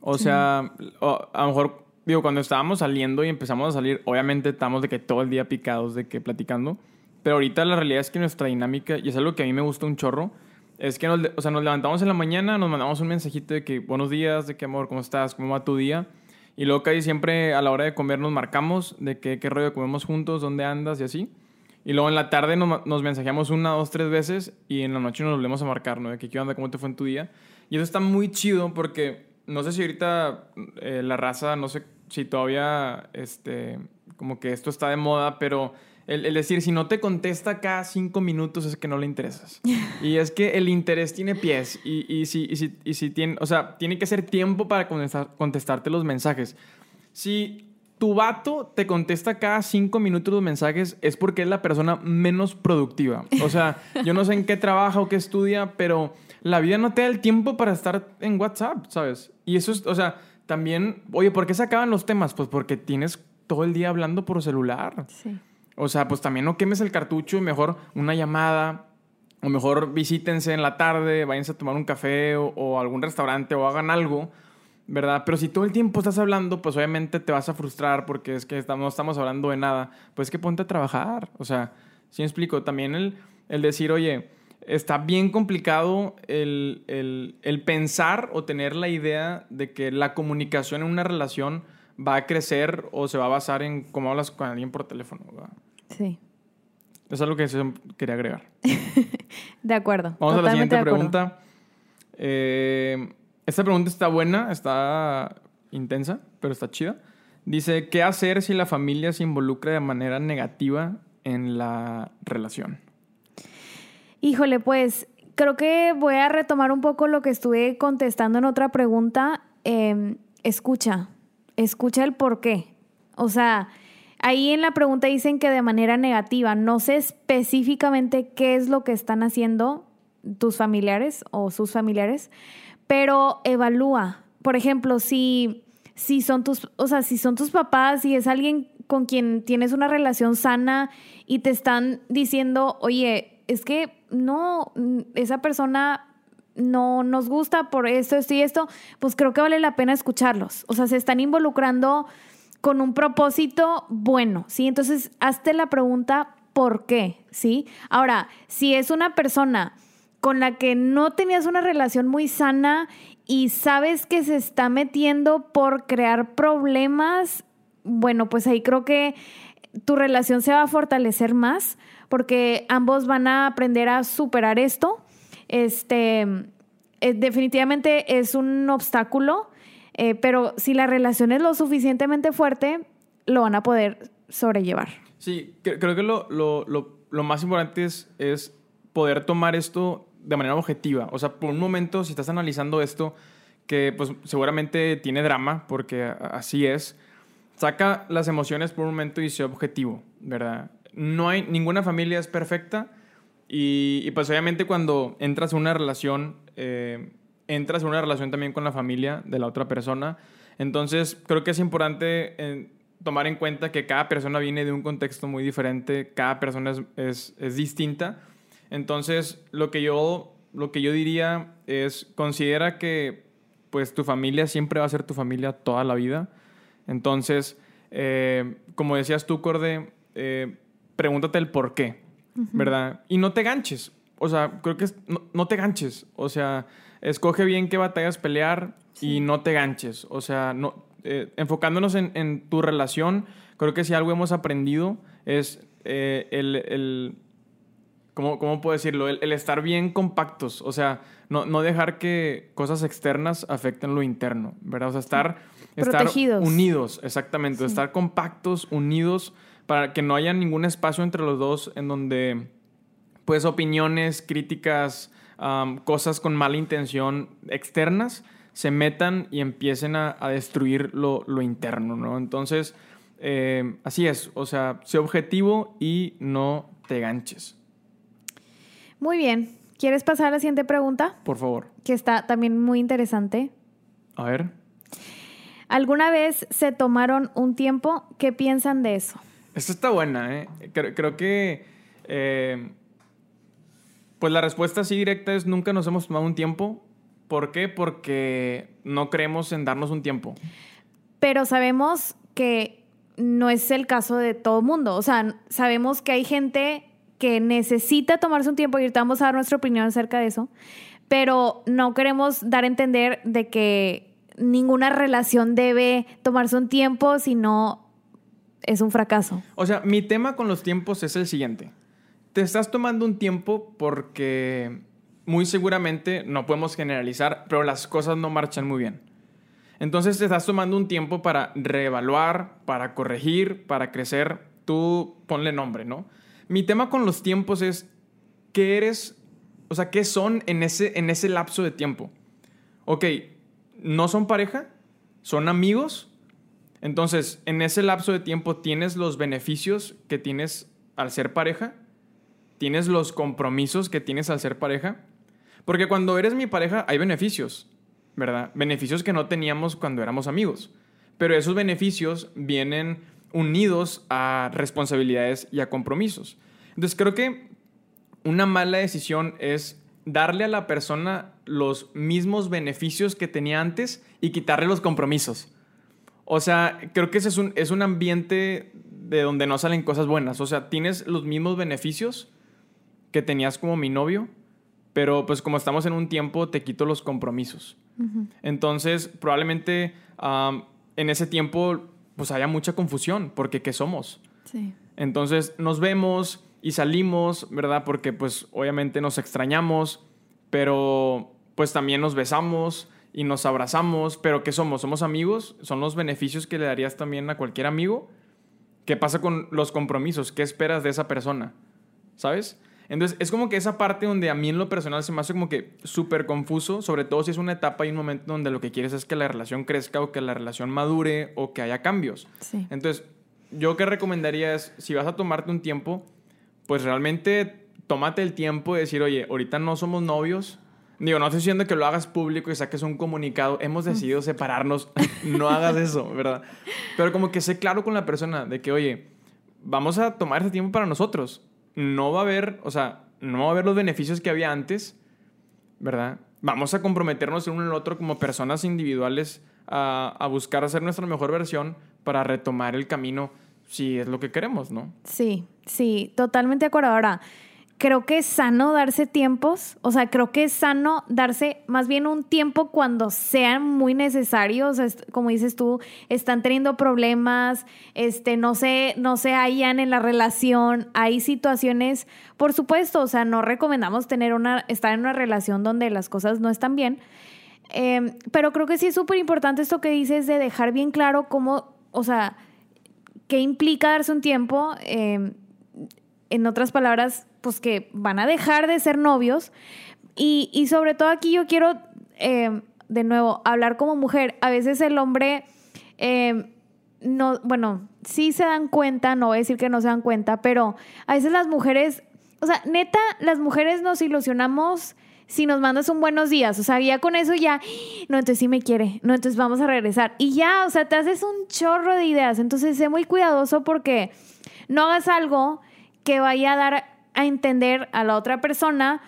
Speaker 1: O sea, a lo mejor, digo, cuando estábamos saliendo y empezamos a salir, obviamente estamos de que todo el día picados, de que platicando. Pero ahorita la realidad es que nuestra dinámica, y es algo que a mí me gusta un chorro, es que nos, o sea, nos levantamos en la mañana, nos mandamos un mensajito de que buenos días, de que amor, ¿cómo estás? ¿Cómo va tu día? Y luego casi siempre a la hora de comer nos marcamos de qué, qué rollo comemos juntos, dónde andas y así. Y luego en la tarde nos, nos mensajeamos una, dos, tres veces y en la noche nos volvemos a marcar, ¿no? De que qué onda, cómo te fue en tu día. Y eso está muy chido porque no sé si ahorita eh, la raza, no sé si todavía, este, como que esto está de moda, pero el, decir, si no te contesta cada cinco minutos es que no le interesas. y es que el interés tiene pies y, y, si, y, si, y si tiene, o sea, tiene que ser tiempo para contestar, contestarte los mensajes. Si tu vato te contesta cada cinco minutos los mensajes es porque es la persona menos productiva. O sea, yo no sé en qué trabaja o qué estudia, pero la vida no te da el tiempo para estar en WhatsApp, ¿sabes? Y eso es, o sea, también, oye, ¿por qué se acaban los temas? Pues porque tienes todo el día hablando por celular.
Speaker 2: Sí.
Speaker 1: O sea, pues también no quemes el cartucho y mejor una llamada, o mejor visítense en la tarde, váyanse a tomar un café o, algún restaurante o hagan algo, ¿verdad? Pero si todo el tiempo estás hablando, pues obviamente te vas a frustrar porque es que no estamos hablando de nada. Pues que ponte a trabajar. O sea, si me explico, también el, el decir, oye, está bien complicado el, el, pensar o tener la idea de que la comunicación en una relación va a crecer o se va a basar en cómo hablas con alguien por teléfono. ¿verdad?
Speaker 2: Sí.
Speaker 1: Eso es lo que quería agregar.
Speaker 2: de acuerdo.
Speaker 1: Vamos a la siguiente pregunta. Eh, esta pregunta está buena, está intensa, pero está chida. Dice, ¿qué hacer si la familia se involucra de manera negativa en la relación?
Speaker 2: Híjole, pues creo que voy a retomar un poco lo que estuve contestando en otra pregunta. Em, escucha, escucha el por qué. O sea, ahí en la pregunta dicen que de manera negativa. No sé específicamente qué es lo que están haciendo tus familiares o sus familiares, pero evalúa. Por ejemplo, si, si son tus, o sea, si son tus papás, y es alguien con quien tienes una relación sana y te están diciendo, oye, es que no, esa persona no nos gusta por esto, esto y esto, pues creo que vale la pena escucharlos. O sea, se están involucrando con un propósito bueno, ¿sí? Entonces, hazte la pregunta, ¿por qué? ¿Sí? Ahora, si es una persona con la que no tenías una relación muy sana y sabes que se está metiendo por crear problemas, bueno, pues ahí creo que tu relación se va a fortalecer más porque ambos van a aprender a superar esto. Este, eh, definitivamente es un obstáculo, eh, pero si la relación es lo suficientemente fuerte, lo van a poder sobrellevar.
Speaker 1: Sí, creo que lo, lo, lo, más importante es, es poder tomar esto de manera objetiva. O sea, por un momento, si estás analizando esto, que pues seguramente tiene drama, porque así es, saca las emociones por un momento y sea objetivo, ¿verdad? no hay, ninguna familia es perfecta y, pues obviamente cuando entras en una relación, eh, entras en una relación también con la familia de la otra persona. Entonces creo que es importante eh, tomar en cuenta que cada persona viene de un contexto muy diferente, cada persona es, es, distinta. Entonces lo que, yo, lo que yo diría es considera que pues tu familia siempre va a ser tu familia toda la vida. Entonces, eh, como decías tú, Corde, pregúntate el por qué, ¿verdad? Y no te ganches. O sea, creo que no, te ganches. O sea, escoge bien qué batallas pelear y no te ganches. O sea, no, eh, enfocándonos en, tu relación, creo que si algo hemos aprendido es eh, el, el ¿cómo, ¿cómo, puedo decirlo? El, estar bien compactos. O sea, no, no, dejar que cosas externas afecten lo interno, ¿verdad? O sea, estar, estar unidos, exactamente. Estar compactos, unidos para que no haya ningún espacio entre los dos en donde, pues, opiniones, críticas, cosas con mala intención externas se metan y empiecen a, destruir lo, interno, ¿no? Entonces, eh, así es, o sea, sé objetivo y no te ganches.
Speaker 2: Muy bien. ¿Quieres pasar a la siguiente pregunta?
Speaker 1: Por favor.
Speaker 2: Que está también muy interesante.
Speaker 1: A ver.
Speaker 2: ¿Alguna vez se tomaron un tiempo? ¿Qué piensan de eso?
Speaker 1: Esta está buena, ¿eh? Creo, que. Eh, pues la respuesta así directa es: nunca nos hemos tomado un tiempo. ¿Por qué? Porque no creemos en darnos un tiempo.
Speaker 2: Pero sabemos que no es el caso de todo el mundo. O sea, sabemos que hay gente que necesita tomarse un tiempo y ahorita vamos a dar nuestra opinión acerca de eso. Pero no queremos dar a entender de que ninguna relación debe tomarse un tiempo, sino es un fracaso.
Speaker 1: O sea, mi tema con los tiempos es el siguiente. Te estás tomando un tiempo porque muy seguramente, no podemos generalizar, pero las cosas no marchan muy bien. Entonces te estás tomando un tiempo para reevaluar, para corregir, para crecer. Tú ponle nombre, ¿no? Mi tema con los tiempos es, ¿qué eres? O sea, ¿qué son en ese, en ese lapso de tiempo? Ok, no son pareja, son amigos, entonces, en ese lapso de tiempo tienes los beneficios que tienes al ser pareja, tienes los compromisos que tienes al ser pareja, porque cuando eres mi pareja hay beneficios, ¿verdad? Beneficios que no teníamos cuando éramos amigos, pero esos beneficios vienen unidos a responsabilidades y a compromisos. Entonces, creo que una mala decisión es darle a la persona los mismos beneficios que tenía antes y quitarle los compromisos. O sea, creo que ese es un, es un ambiente de donde no salen cosas buenas. O sea, tienes los mismos beneficios que tenías como mi novio, pero pues como estamos en un tiempo, te quito los compromisos. Entonces, probablemente en ese tiempo pues haya mucha confusión, porque ¿qué somos? Sí. Entonces nos vemos y salimos, ¿verdad? Porque pues obviamente nos extrañamos, pero pues también nos besamos y nos abrazamos, pero ¿qué somos? ¿Somos amigos? ¿Son los beneficios que le darías también a cualquier amigo? ¿Qué pasa con los compromisos? ¿Qué esperas de esa persona? ¿Sabes? Entonces, es como que esa parte donde a mí en lo personal se me hace como que súper confuso, sobre todo si es una etapa y un momento donde lo que quieres es que la relación crezca o que la relación madure o que haya cambios. Sí. Entonces, yo que recomendaría es, si vas a tomarte un tiempo, pues realmente tómate el tiempo de decir, oye, ahorita no somos novios. Digo, no estoy diciendo que lo hagas público y saques un comunicado, hemos decidido separarnos, no hagas eso, ¿verdad? Pero como que sé claro con la persona de que, oye, vamos a tomar ese tiempo para nosotros no va a haber, o sea, no va a haber los beneficios que había antes, ¿verdad? Vamos a comprometernos el uno el otro como personas individuales a, a buscar hacer nuestra mejor versión para retomar el camino si es lo que queremos, ¿no?
Speaker 2: Sí, sí, totalmente de acuerdo. Ahora, creo que es sano darse tiempos, o sea, creo que es sano darse más bien un tiempo cuando sean muy necesarios, como dices tú, están teniendo problemas, este, no se, no se hallan en la relación, hay situaciones, por supuesto, o sea, no recomendamos tener una, estar en una relación donde las cosas no están bien, em, pero creo que sí es súper importante esto que dices de dejar bien claro cómo, o sea, qué implica darse un tiempo, em, en otras palabras, pues que van a dejar de ser novios. Y, sobre todo aquí yo quiero, eh, de nuevo, hablar como mujer. A veces el hombre, eh, no, bueno, sí se dan cuenta, no voy a decir que no se dan cuenta, pero a veces las mujeres, o sea, neta, las mujeres nos ilusionamos si nos mandas un buenos días, o sea, ya con eso ya, no, entonces sí me quiere, no, entonces vamos a regresar. Y ya, o sea, te haces un chorro de ideas, entonces sé muy cuidadoso porque no hagas algo que vaya a dar a entender a la otra persona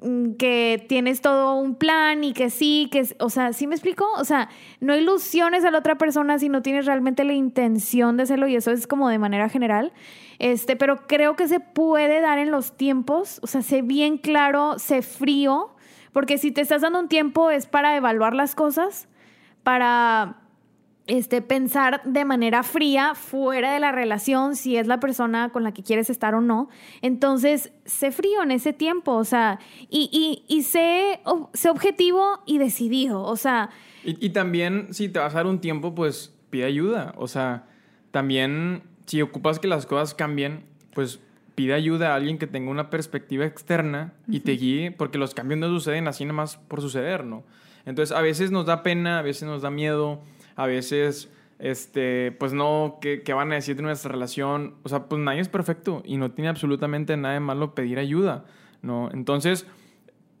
Speaker 2: mm, que tienes todo un plan y que sí, que, o sea, ¿sí me explico? O sea, no ilusiones a la otra persona si no tienes realmente la intención de hacerlo y eso es como de manera general. Este, pero creo que se puede dar en los tiempos, o sea, sé bien claro, sé frío, porque si te estás dando un tiempo es para evaluar las cosas, para este, pensar de manera fría fuera de la relación si es la persona con la que quieres estar o no. Entonces, sé frío en ese tiempo, o sea, y, y, sé, objetivo y decidido, o sea...
Speaker 1: Y, también, si te vas a dar un tiempo, pues pide ayuda, o sea, también si ocupas que las cosas cambien, pues pide ayuda a alguien que tenga una perspectiva externa y te guíe, porque los cambios no suceden así nada más por suceder, ¿no? Entonces, a veces nos da pena, a veces nos da miedo, a veces, este, pues no, ¿qué, van a decir de nuestra relación? O sea, pues nadie es perfecto y no tiene absolutamente nada de malo pedir ayuda, ¿no? Entonces,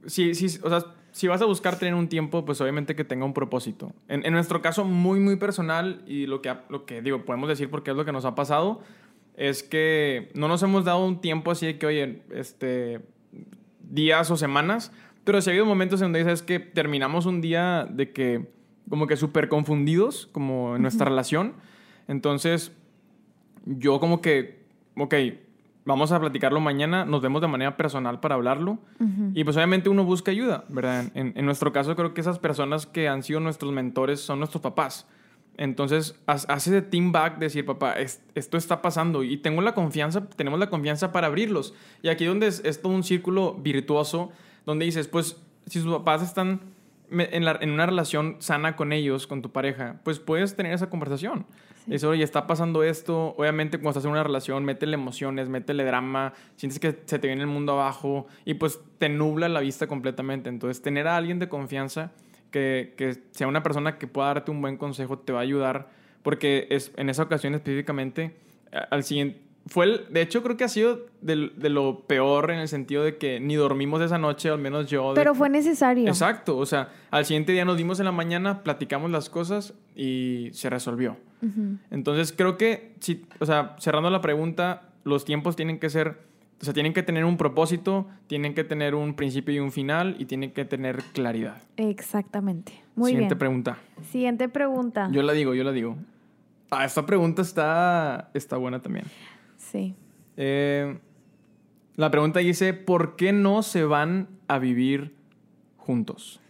Speaker 1: sí, sí, o sea, si vas a buscar tener un tiempo, pues obviamente que tenga un propósito. En, en, nuestro caso, muy, muy personal, y lo que, lo que digo, podemos decir porque es lo que nos ha pasado, es que no nos hemos dado un tiempo así de que, oye, este, días o semanas, pero sí ha habido momentos en donde dices que terminamos un día de que como que súper confundidos, como en nuestra relación. Entonces, yo como que, ok, vamos a platicarlo mañana, nos vemos de manera personal para hablarlo. Y pues obviamente uno busca ayuda, ¿verdad? En, en, nuestro caso creo que esas personas que han sido nuestros mentores son nuestros papás. Entonces, hace de team back decir, papá, esto está pasando y tengo la confianza, tenemos la confianza para abrirlos. Y aquí donde es, es todo un círculo virtuoso, donde dices, pues, si sus papás están en, una relación sana con ellos, con tu pareja, pues puedes tener esa conversación. Eso, oye, está pasando esto. Obviamente, cuando estás en una relación, métele emociones, métele drama, sientes que se te viene el mundo abajo y pues te nubla la vista completamente. Entonces, tener a alguien de confianza que, que sea una persona que pueda darte un buen consejo te va a ayudar, porque es, en esa ocasión específicamente, al siguiente, fue el, de hecho creo que ha sido de, de, lo peor en el sentido de que ni dormimos esa noche, al menos yo.
Speaker 2: Pero fue necesario.
Speaker 1: Exacto, o sea, al siguiente día nos dimos en la mañana, platicamos las cosas y se resolvió. Entonces creo que, si, o sea, cerrando la pregunta, los tiempos tienen que ser O sea, tienen que tener un propósito, tienen que tener un principio y un final y tienen que tener claridad.
Speaker 2: Exactamente. Muy
Speaker 1: Siguiente
Speaker 2: bien.
Speaker 1: pregunta.
Speaker 2: Siguiente pregunta.
Speaker 1: Yo la digo, yo la digo. Ah, esta pregunta está, está buena también.
Speaker 2: Sí.
Speaker 1: Eh, la pregunta dice, ¿por qué no se van a vivir juntos?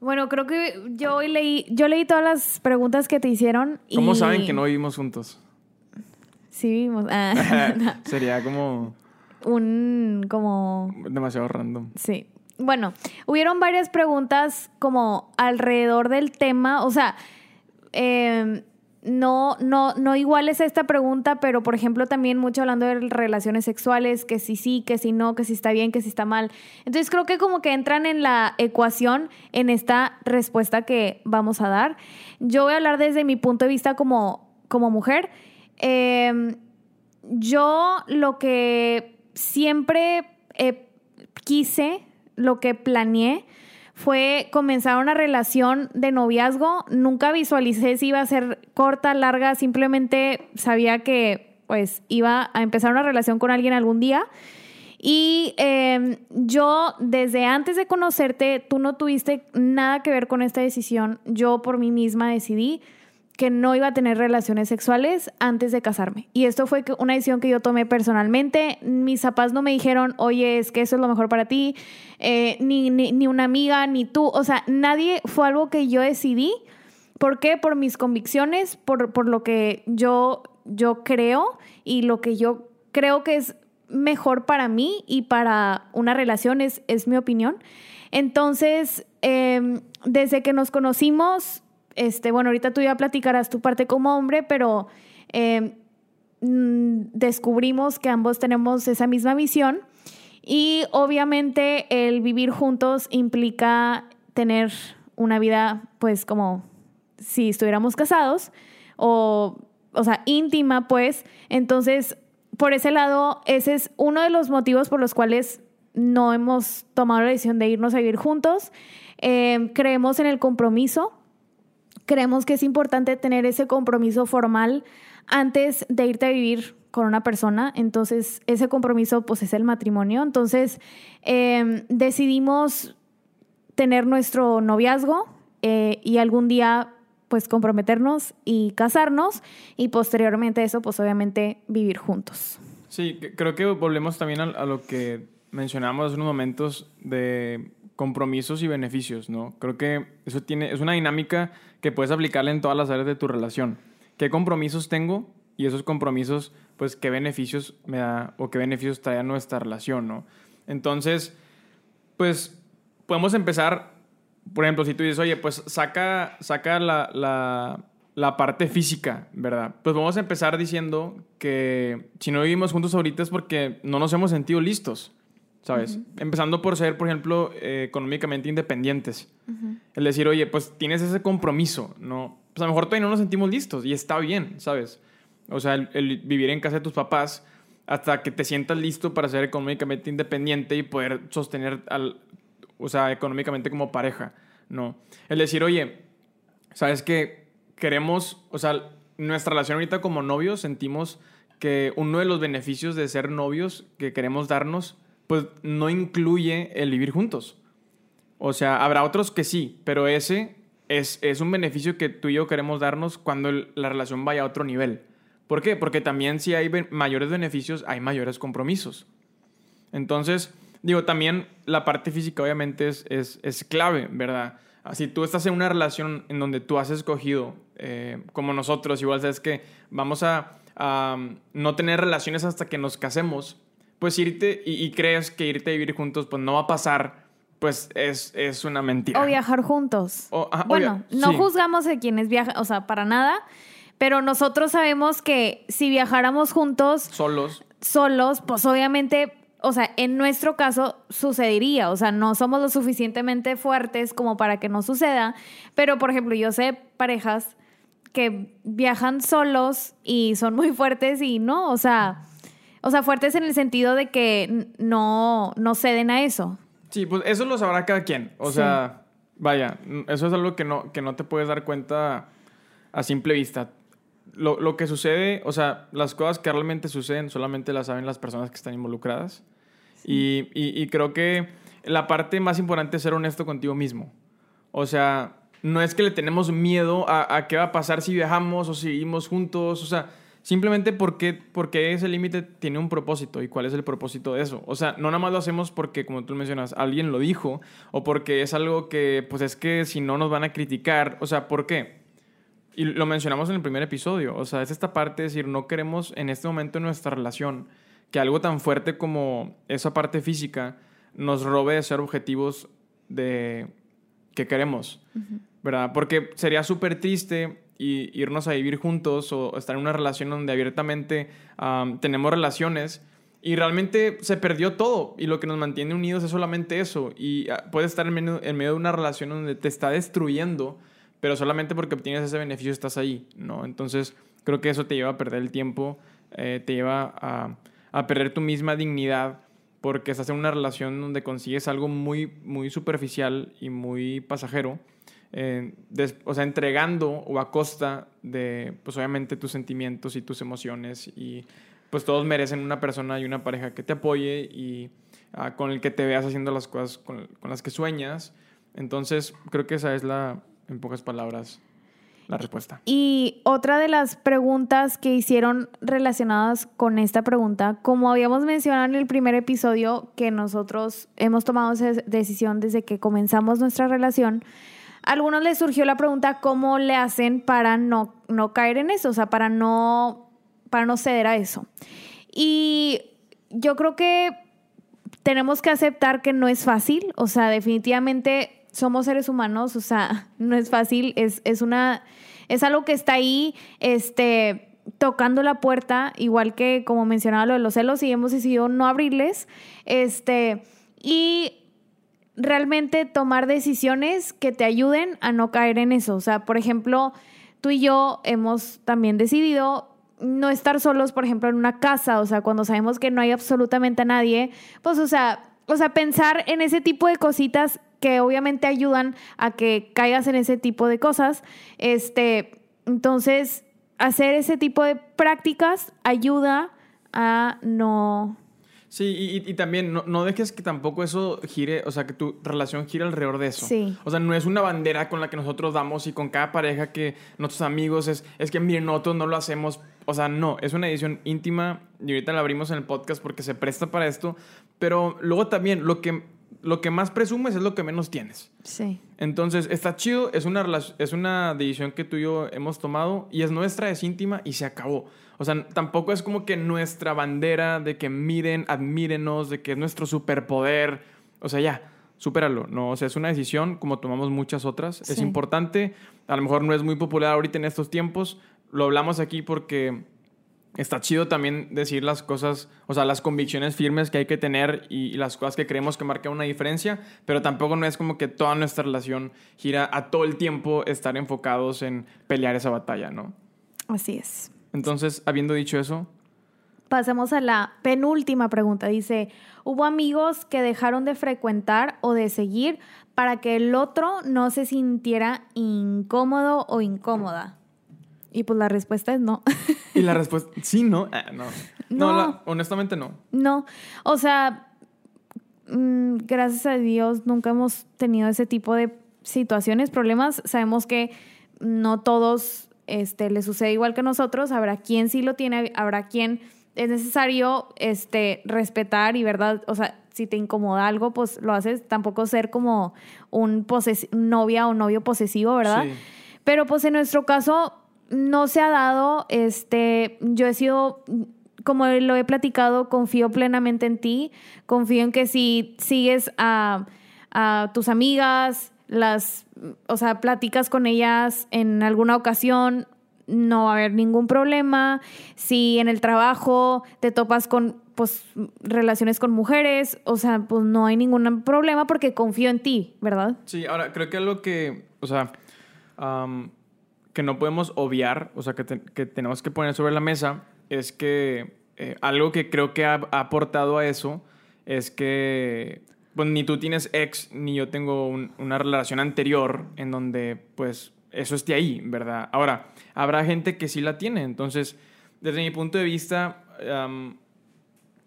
Speaker 2: Bueno, creo que yo hoy leí, yo leí todas las preguntas que te hicieron.
Speaker 1: ¿Cómo
Speaker 2: y
Speaker 1: saben que no vivimos juntos?
Speaker 2: Sí vivimos. Ah,
Speaker 1: Sería como
Speaker 2: un como
Speaker 1: demasiado random.
Speaker 2: Sí. Bueno, hubieron varias preguntas como alrededor del tema. O sea, eh, no, no, no igual es esta pregunta, pero por ejemplo también mucho hablando de relaciones sexuales, que si sí, que si no, que si está bien, que si está mal. Entonces creo que como que entran en la ecuación en esta respuesta que vamos a dar. Yo voy a hablar desde mi punto de vista como, como mujer. Eh, yo lo que siempre quise, lo que planeé, fue comenzar una relación de noviazgo. Nunca visualicé si iba a ser corta, larga, simplemente sabía que pues iba a empezar una relación con alguien algún día. Y eh, yo, desde antes de conocerte, tú no tuviste nada que ver con esta decisión. Yo por mí misma decidí que no iba a tener relaciones sexuales antes de casarme. Y esto fue una decisión que yo tomé personalmente. Mis papás no me dijeron, oye, es que eso es lo mejor para ti, eh, ni, ni, ni, una amiga, ni tú. O sea, nadie fue algo que yo decidí. ¿Por qué? Por mis convicciones, por, por lo que yo, yo creo y lo que yo creo que es mejor para mí y para una relación, es, es mi opinión. Entonces, eh, desde que nos conocimos, este, bueno, ahorita tú ya platicarás tu parte como hombre, pero eh, descubrimos que ambos tenemos esa misma visión y obviamente el vivir juntos implica tener una vida, pues como si estuviéramos casados o, o sea, íntima, pues. Entonces, por ese lado, ese es uno de los motivos por los cuales no hemos tomado la decisión de irnos a vivir juntos. Eh, creemos en el compromiso, creemos que es importante tener ese compromiso formal antes de irte a vivir con una persona. Entonces, ese compromiso pues es el matrimonio. Entonces, eh, decidimos tener nuestro noviazgo eh, y algún día pues comprometernos y casarnos y posteriormente eso pues obviamente vivir juntos.
Speaker 1: Sí, creo que volvemos también a, a lo que mencionamos hace unos momentos de compromisos y beneficios, ¿no? Creo que eso tiene, es una dinámica que puedes aplicarle en todas las áreas de tu relación. ¿Qué compromisos tengo? Y esos compromisos, pues, ¿qué beneficios me da o qué beneficios trae a nuestra relación, ¿no? Entonces, pues, podemos empezar, por ejemplo, si tú dices, oye, pues, saca, saca la, la, la parte física, ¿verdad? Pues vamos a empezar diciendo que si no vivimos juntos ahorita es porque no nos hemos sentido listos. ¿Sabes? Uh -huh. Empezando por ser, por ejemplo, eh, económicamente independientes. Uh -huh. El decir, oye, pues tienes ese compromiso, ¿no? Pues a lo mejor todavía no nos sentimos listos y está bien, ¿sabes? O sea, el, el, vivir en casa de tus papás hasta que te sientas listo para ser económicamente independiente y poder sostener, al, o sea, económicamente como pareja, ¿no? El decir, oye, ¿sabes qué? Queremos, o sea, nuestra relación ahorita como novios sentimos que uno de los beneficios de ser novios que queremos darnos pues no incluye el vivir juntos. O sea, habrá otros que sí, pero ese es, es un beneficio que tú y yo queremos darnos cuando la relación vaya a otro nivel. ¿Por qué? Porque también si hay be mayores beneficios, hay mayores compromisos. Entonces, digo, también la parte física obviamente es, es, es clave, ¿verdad? Si tú estás en una relación en donde tú has escogido, eh, como nosotros, igual sabes que vamos a, a no tener relaciones hasta que nos casemos, pues irte y, y, crees que irte a vivir juntos pues no va a pasar, pues es, es una mentira.
Speaker 2: O viajar juntos. O, bueno, no sí. juzgamos a quienes viajan, o sea, para nada, pero nosotros sabemos que si viajáramos juntos...
Speaker 1: Solos.
Speaker 2: Solos, pues obviamente, o sea, en nuestro caso sucedería, o sea, no somos lo suficientemente fuertes como para que no suceda, pero por ejemplo, yo sé parejas que viajan solos y son muy fuertes y no, o sea... O sea, fuertes en el sentido de que no, no ceden a eso.
Speaker 1: Sí, pues eso lo sabrá cada quien. O sí. sea, vaya, eso es algo que no, que no te puedes dar cuenta a simple vista. lo, lo, que sucede, o sea, las cosas que realmente suceden solamente las saben las personas que están involucradas. Y, y, y, creo que la parte más importante es ser honesto contigo mismo. O sea, no es que le tenemos miedo a, a qué va a pasar si viajamos o si seguimos juntos, o sea, simplemente porque, porque ese límite tiene un propósito y cuál es el propósito de eso. O sea, no nada más lo hacemos porque, como tú mencionas, alguien lo dijo o porque es algo que, pues es que si no nos van a criticar, o sea, ¿por qué? Y lo mencionamos en el primer episodio, o sea, es esta parte de decir, no queremos en este momento en nuestra relación que algo tan fuerte como esa parte física nos robe de ser objetivos de que queremos, ¿verdad? Porque sería súper triste y irnos a vivir juntos o estar en una relación donde abiertamente tenemos relaciones. Y realmente se perdió todo y lo que nos mantiene unidos es solamente eso. Y uh, puedes estar en medio, en medio de una relación donde te está destruyendo, pero solamente porque obtienes ese beneficio estás ahí, ¿no? Entonces creo que eso te lleva a perder el tiempo, eh, te lleva a, a perder tu misma dignidad porque estás en una relación donde consigues algo muy, muy superficial y muy pasajero eh, o sea, entregando o a costa de, pues obviamente, tus sentimientos y tus emociones. Y pues todos merecen una persona y una pareja que te apoye y ah, con el que te veas haciendo las cosas con, con, las que sueñas. Entonces, creo que esa es la, en pocas palabras, la respuesta.
Speaker 2: Y otra de las preguntas que hicieron relacionadas con esta pregunta, como habíamos mencionado en el primer episodio, que nosotros hemos tomado esa decisión desde que comenzamos nuestra relación, algunos les surgió la pregunta cómo le hacen para no, no caer en eso, o sea, para no, para no ceder a eso. Y yo creo que tenemos que aceptar que no es fácil, o sea, definitivamente somos seres humanos, o sea, no es fácil, es, es una, es algo que está ahí, este, tocando la puerta, igual que como mencionaba lo de los celos, y hemos decidido no abrirles, este, y realmente tomar decisiones que te ayuden a no caer en eso. O sea, por ejemplo, tú y yo hemos también decidido no estar solos, por ejemplo, en una casa, o sea, cuando sabemos que no hay absolutamente a nadie, pues, o sea, o sea, pensar en ese tipo de cositas que obviamente ayudan a que caigas en ese tipo de cosas. Este, entonces, hacer ese tipo de prácticas ayuda a no
Speaker 1: Sí, y, y también no, no, dejes que tampoco eso gire, o sea, que tu relación gire alrededor de eso.
Speaker 2: Sí.
Speaker 1: O sea, no es una bandera con la que nosotros damos y con cada pareja que nuestros amigos es, es que miren, nosotros no lo hacemos. O sea, no, es una edición íntima y ahorita la abrimos en el podcast porque se presta para esto. Pero luego también lo que, lo que más presumes es lo que menos tienes.
Speaker 2: Sí.
Speaker 1: Entonces, está chido, es una, es una decisión que tú y yo hemos tomado y es nuestra, es íntima y se acabó. O sea, tampoco es como que nuestra bandera de que miren, admírenos, de que es nuestro superpoder. O sea, ya, supéralo. No, o sea, es una decisión como tomamos muchas otras. Sí. Es importante. A lo mejor no es muy popular ahorita en estos tiempos. Lo hablamos aquí porque está chido también decir las cosas, o sea, las convicciones firmes que hay que tener y, y, las cosas que creemos que marcan una diferencia, pero tampoco no es como que toda nuestra relación gira a todo el tiempo estar enfocados en pelear esa batalla, ¿no?
Speaker 2: Así es.
Speaker 1: Entonces, habiendo dicho eso...
Speaker 2: Pasamos a la penúltima pregunta. Dice, ¿hubo amigos que dejaron de frecuentar o de seguir para que el otro no se sintiera incómodo o incómoda? Y pues la respuesta es no.
Speaker 1: Y la respuesta, sí, no. Ah, no. No, no la, honestamente no.
Speaker 2: No. O sea, mmm, gracias a Dios nunca hemos tenido ese tipo de situaciones, problemas. Sabemos que no todos este, le sucede igual que nosotros, habrá quien sí lo tiene, habrá quien es necesario este, respetar y, ¿verdad? O sea, si te incomoda algo, pues lo haces, tampoco ser como un novia o novio posesivo, ¿verdad? Sí. Pero pues en nuestro caso no se ha dado, este, yo he sido, como lo he platicado, confío plenamente en ti, confío en que si sigues a, a tus amigas, las, o sea, platicas con ellas en alguna ocasión, no va a haber ningún problema. Si en el trabajo te topas con pues relaciones con mujeres, o sea, pues no hay ningún problema porque confío en ti, ¿verdad?
Speaker 1: Sí, ahora creo que algo que, o sea, que no podemos obviar, o sea, que, que, tenemos que poner sobre la mesa es que eh, algo que creo que ha aportado a eso es que pues ni tú tienes ex, ni yo tengo un, una relación anterior en donde, pues, eso esté ahí, ¿verdad? Ahora, habrá gente que sí la tiene, entonces, desde mi punto de vista,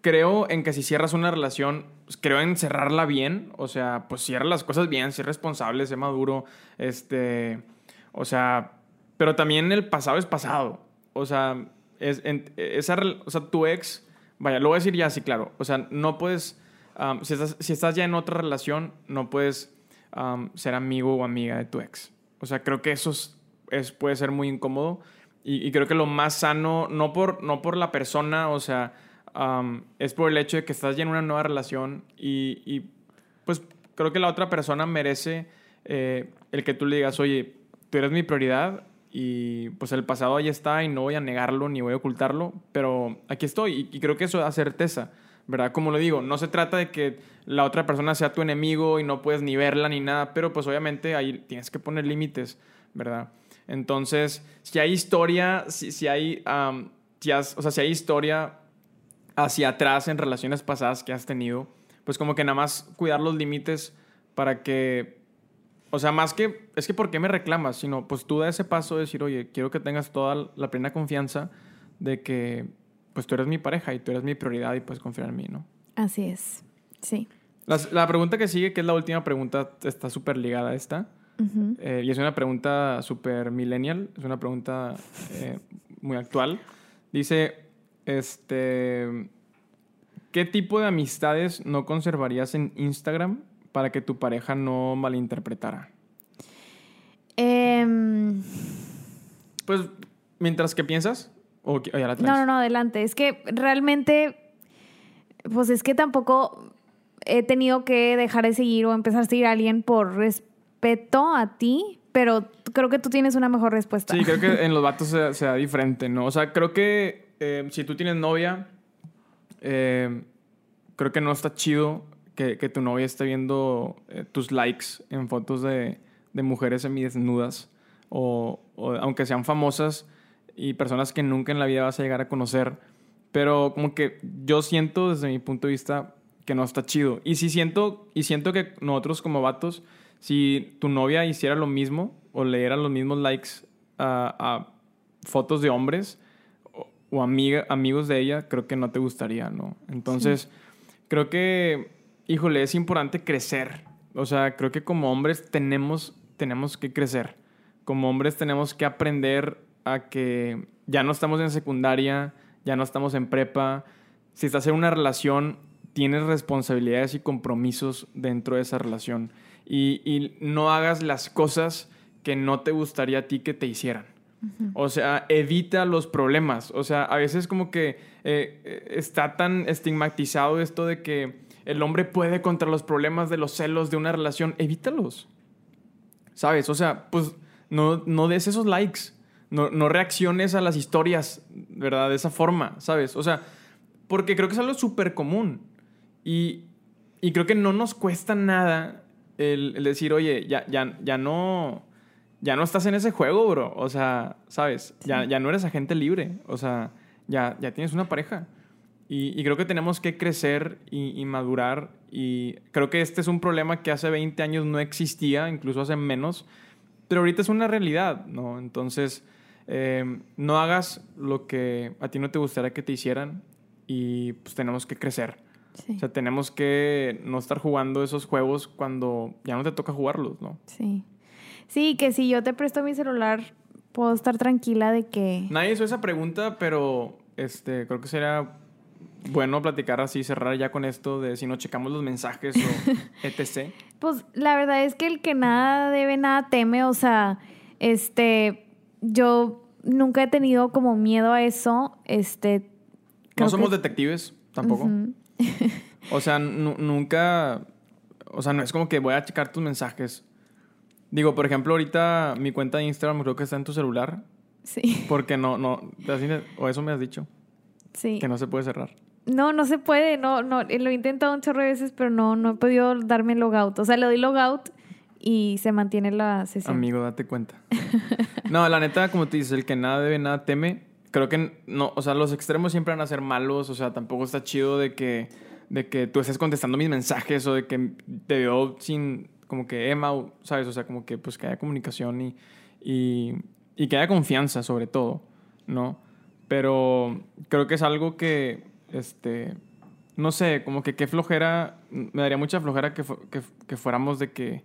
Speaker 1: creo en que si cierras una relación, pues, creo en cerrarla bien, o sea, pues cierra las cosas bien, sé responsable, sé maduro, este, o sea, pero también el pasado es pasado, o sea, es, en- esa, o sea, tu ex, vaya, lo voy a decir ya así, claro, o sea, no puedes, am, si, estás, si estás ya en otra relación, no puedes am, ser amigo o amiga de tu ex. O sea, creo que eso es, es- puede ser muy incómodo. Y, y creo que lo más sano, no por, no por la persona, o sea, am, es por el hecho de que estás ya en una nueva relación y, y, pues creo que la otra persona merece eh, el que tú le digas, oye, tú eres mi prioridad y pues el pasado ahí está y no voy a negarlo ni voy a ocultarlo, pero aquí estoy y, y creo que eso da certeza, ¿verdad? Como lo digo, no se trata de que la otra persona sea tu enemigo y no puedes ni verla ni nada, pero pues obviamente ahí tienes que poner límites, ¿verdad? Entonces, si hay historia, si, si hay, am, si has- o sea, si hay historia hacia atrás en relaciones pasadas que has tenido, pues como que nada más cuidar los límites para que, o sea, más que, es que ¿por qué me reclamas? Sino, pues tú da ese paso de decir, oye, quiero que tengas toda la plena confianza de que, pues tú eres mi pareja y tú eres mi prioridad y puedes confiar en mí, ¿no?
Speaker 2: Así es. Sí.
Speaker 1: Las- la pregunta que sigue, que es la última pregunta, está súper ligada a esta. Eh, y es una pregunta súper millennial, es una pregunta eh, muy actual. Dice, este, ¿qué tipo de amistades no conservarías en Instagram para que tu pareja no malinterpretara?
Speaker 2: Em,
Speaker 1: Pues, mientras que piensas, o, ya la
Speaker 2: no, no, no, adelante. Es que realmente, pues es que tampoco he tenido que dejar de seguir o empezar a seguir a alguien por respeto a ti, pero creo que tú tienes una mejor respuesta.
Speaker 1: Sí, creo que en los vatos se, se da diferente, ¿no? O sea, creo que eh, si tú tienes novia, eh, creo que no está chido que, que tu novia esté viendo eh, tus likes en fotos de, de mujeres semidesnudas o, o aunque sean famosas y personas que nunca en la vida vas a llegar a conocer. Pero como que yo siento desde mi punto de vista que no está chido. Y si siento, y siento que nosotros como vatos, si tu novia hiciera lo mismo o le diera los mismos likes a, a fotos de hombres o, o amiga, amigos de ella, creo que no te gustaría, ¿no? Entonces, creo que, híjole, es importante crecer. O sea, creo que como hombres tenemos, tenemos que crecer. Como hombres tenemos que aprender a que ya no estamos en secundaria, ya no estamos en prepa. Si estás en una relación, tienes responsabilidades y compromisos dentro de esa relación. Y, y no hagas las cosas que no te gustaría a ti que te hicieran. O sea, evita los problemas. O sea, a veces como que eh, eh, está tan estigmatizado esto de que el hombre puede contra los problemas de los celos de una relación. Evítalos. ¿Sabes? O sea, pues no, no des esos likes. No, no reacciones a las historias, ¿verdad? De esa forma, ¿sabes? O sea, porque creo que es algo súper común. Y, y creo que no nos cuesta nada el, el decir, oye, ya, ya, ya no. Ya no estás en ese juego, bro. O sea, ¿sabes? Ya, ya no eres agente libre. O sea, ya, ya tienes una pareja. Y, y creo que tenemos que crecer y, y madurar. Y creo que este es un problema que hace 20 años no existía, incluso hace menos. Pero ahorita es una realidad, ¿no? Entonces, eh, no hagas lo que a ti no te gustaría que te hicieran. Y pues tenemos que crecer.
Speaker 2: Sí.
Speaker 1: O sea, tenemos que no estar jugando esos juegos cuando ya no te toca jugarlos, ¿no?
Speaker 2: Sí. Sí, que si yo te presto mi celular, puedo estar tranquila de que...
Speaker 1: Nadie hizo esa pregunta, pero este, creo que sería bueno platicar así, cerrar ya con esto de si no checamos los mensajes o etc.
Speaker 2: Pues la verdad es que el que nada debe, nada teme. O sea, este, yo nunca he tenido como miedo a eso. Este,
Speaker 1: No somos
Speaker 2: que-
Speaker 1: detectives tampoco. O sea, nu- nunca. O sea, no es como que voy a checar tus mensajes. Digo, por ejemplo, ahorita mi cuenta de Instagram creo que está en tu celular.
Speaker 2: Sí,
Speaker 1: Porque no, no. O eso me has dicho.
Speaker 2: sí.
Speaker 1: Que no se puede cerrar.
Speaker 2: No, no se puede, no, no, lo he intentado un chorro de veces, pero no, no he podido darme logout. O sea, le doy logout y se mantiene la sesión.
Speaker 1: Amigo, date cuenta. No, la neta, como te dices, el que nada debe, nada teme. Creo que no, o sea, los extremos siempre van a ser malos. O sea, tampoco está chido de que, de que tú estés contestando mis mensajes o de que te veo sin, como que Emma, ¿sabes? O sea, como que pues que haya comunicación y, y, y que haya confianza sobre todo, ¿no? Pero creo que es algo que, este, no sé, como que qué flojera, me daría mucha flojera que, que fuéramos de que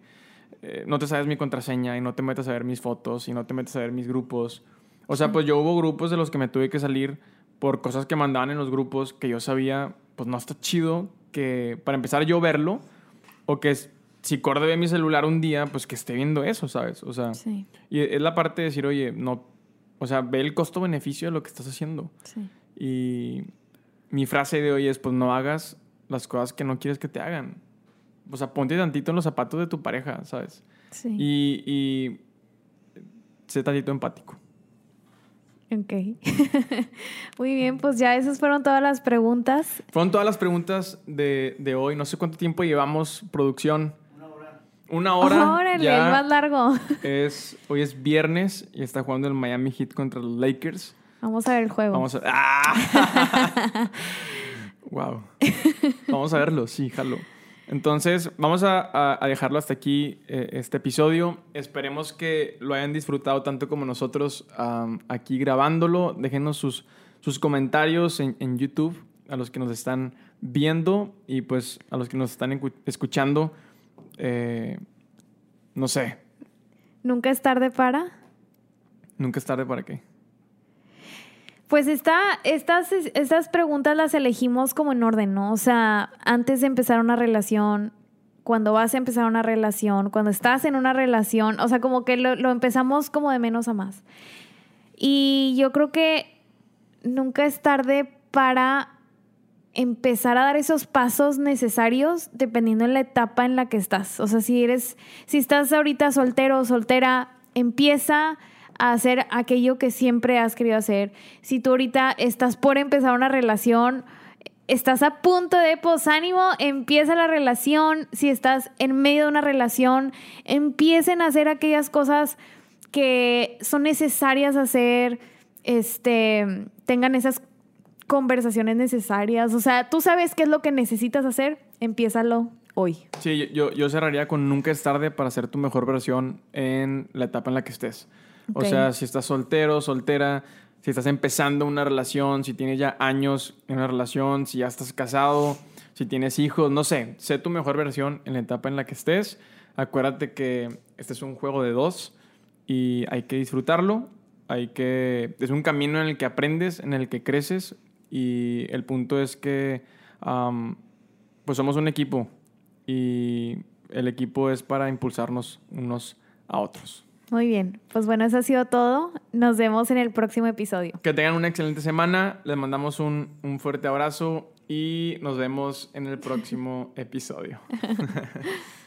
Speaker 1: eh, no te sabes mi contraseña y no te metas a ver mis fotos y no te metas a ver mis grupos. O sea, pues yo hubo grupos de los que me tuve que salir por cosas que mandaban en los grupos que yo sabía, pues no está chido que para empezar yo verlo o que si Corde ve mi celular un día, pues que esté viendo eso, ¿sabes? O sea,
Speaker 2: Sí.
Speaker 1: y es la parte de decir, oye, no, o sea, ve el costo-beneficio de lo que estás haciendo.
Speaker 2: Sí.
Speaker 1: Y mi frase de hoy es, pues no hagas las cosas que no quieres que te hagan. O sea, ponte tantito en los zapatos de tu pareja, ¿sabes?
Speaker 2: Sí.
Speaker 1: Y, y sé tantito empático.
Speaker 2: Ok. Muy bien, pues ya esas fueron todas las preguntas.
Speaker 1: Fueron todas las preguntas de, de hoy. No sé cuánto tiempo llevamos producción. Una hora. Una hora.
Speaker 2: Órale,
Speaker 1: ya
Speaker 2: el más largo.
Speaker 1: es, hoy es viernes y está jugando el Miami Heat contra los Lakers.
Speaker 2: Vamos a ver el juego.
Speaker 1: Vamos a... ¡Ah! wow. Vamos a verlo, sí, jalo. Entonces, vamos a, dejarlo hasta aquí, eh, este episodio. Esperemos que lo hayan disfrutado tanto como nosotros aquí grabándolo. Déjenos sus, sus comentarios en, en YouTube, a los que nos están viendo y pues a los que nos están escuchando. Eh, no sé,
Speaker 2: Nunca es tarde para.
Speaker 1: nunca es tarde para qué.
Speaker 2: Pues está, estas, estas preguntas las elegimos como en orden, ¿no? O sea, antes de empezar una relación, cuando vas a empezar una relación, cuando estás en una relación, o sea, como que lo, lo empezamos como de menos a más. Y yo creo que nunca es tarde para empezar a dar esos pasos necesarios dependiendo en la etapa en la que estás. O sea, si eres, si estás ahorita soltero o soltera, empieza a hacer aquello que siempre has querido hacer. Si tú ahorita estás por empezar una relación, estás a punto de posánimo, empieza la relación. Si estás en medio de una relación, empiecen a hacer aquellas cosas que son necesarias hacer, este, tengan esas conversaciones necesarias. O sea, tú sabes qué es lo que necesitas hacer, empiézalo hoy.
Speaker 1: Sí, yo- yo, cerraría con nunca es tarde para ser tu mejor versión en la etapa en la que estés. O sea, si estás soltero, soltera, si estás empezando una relación, si tienes ya años en una relación, si ya estás casado, si tienes hijos, no sé, sé tu mejor versión en la etapa en la que estés. Acuérdate que este es un juego de dos y hay que disfrutarlo. Hay que es un camino en el que aprendes, en el que creces y el punto es que am, pues somos un equipo y el equipo es para impulsarnos unos a otros.
Speaker 2: Muy bien, pues bueno, eso ha sido todo. Nos vemos en el próximo episodio.
Speaker 1: Que tengan una excelente semana, les mandamos un, un fuerte abrazo y nos vemos en el próximo episodio.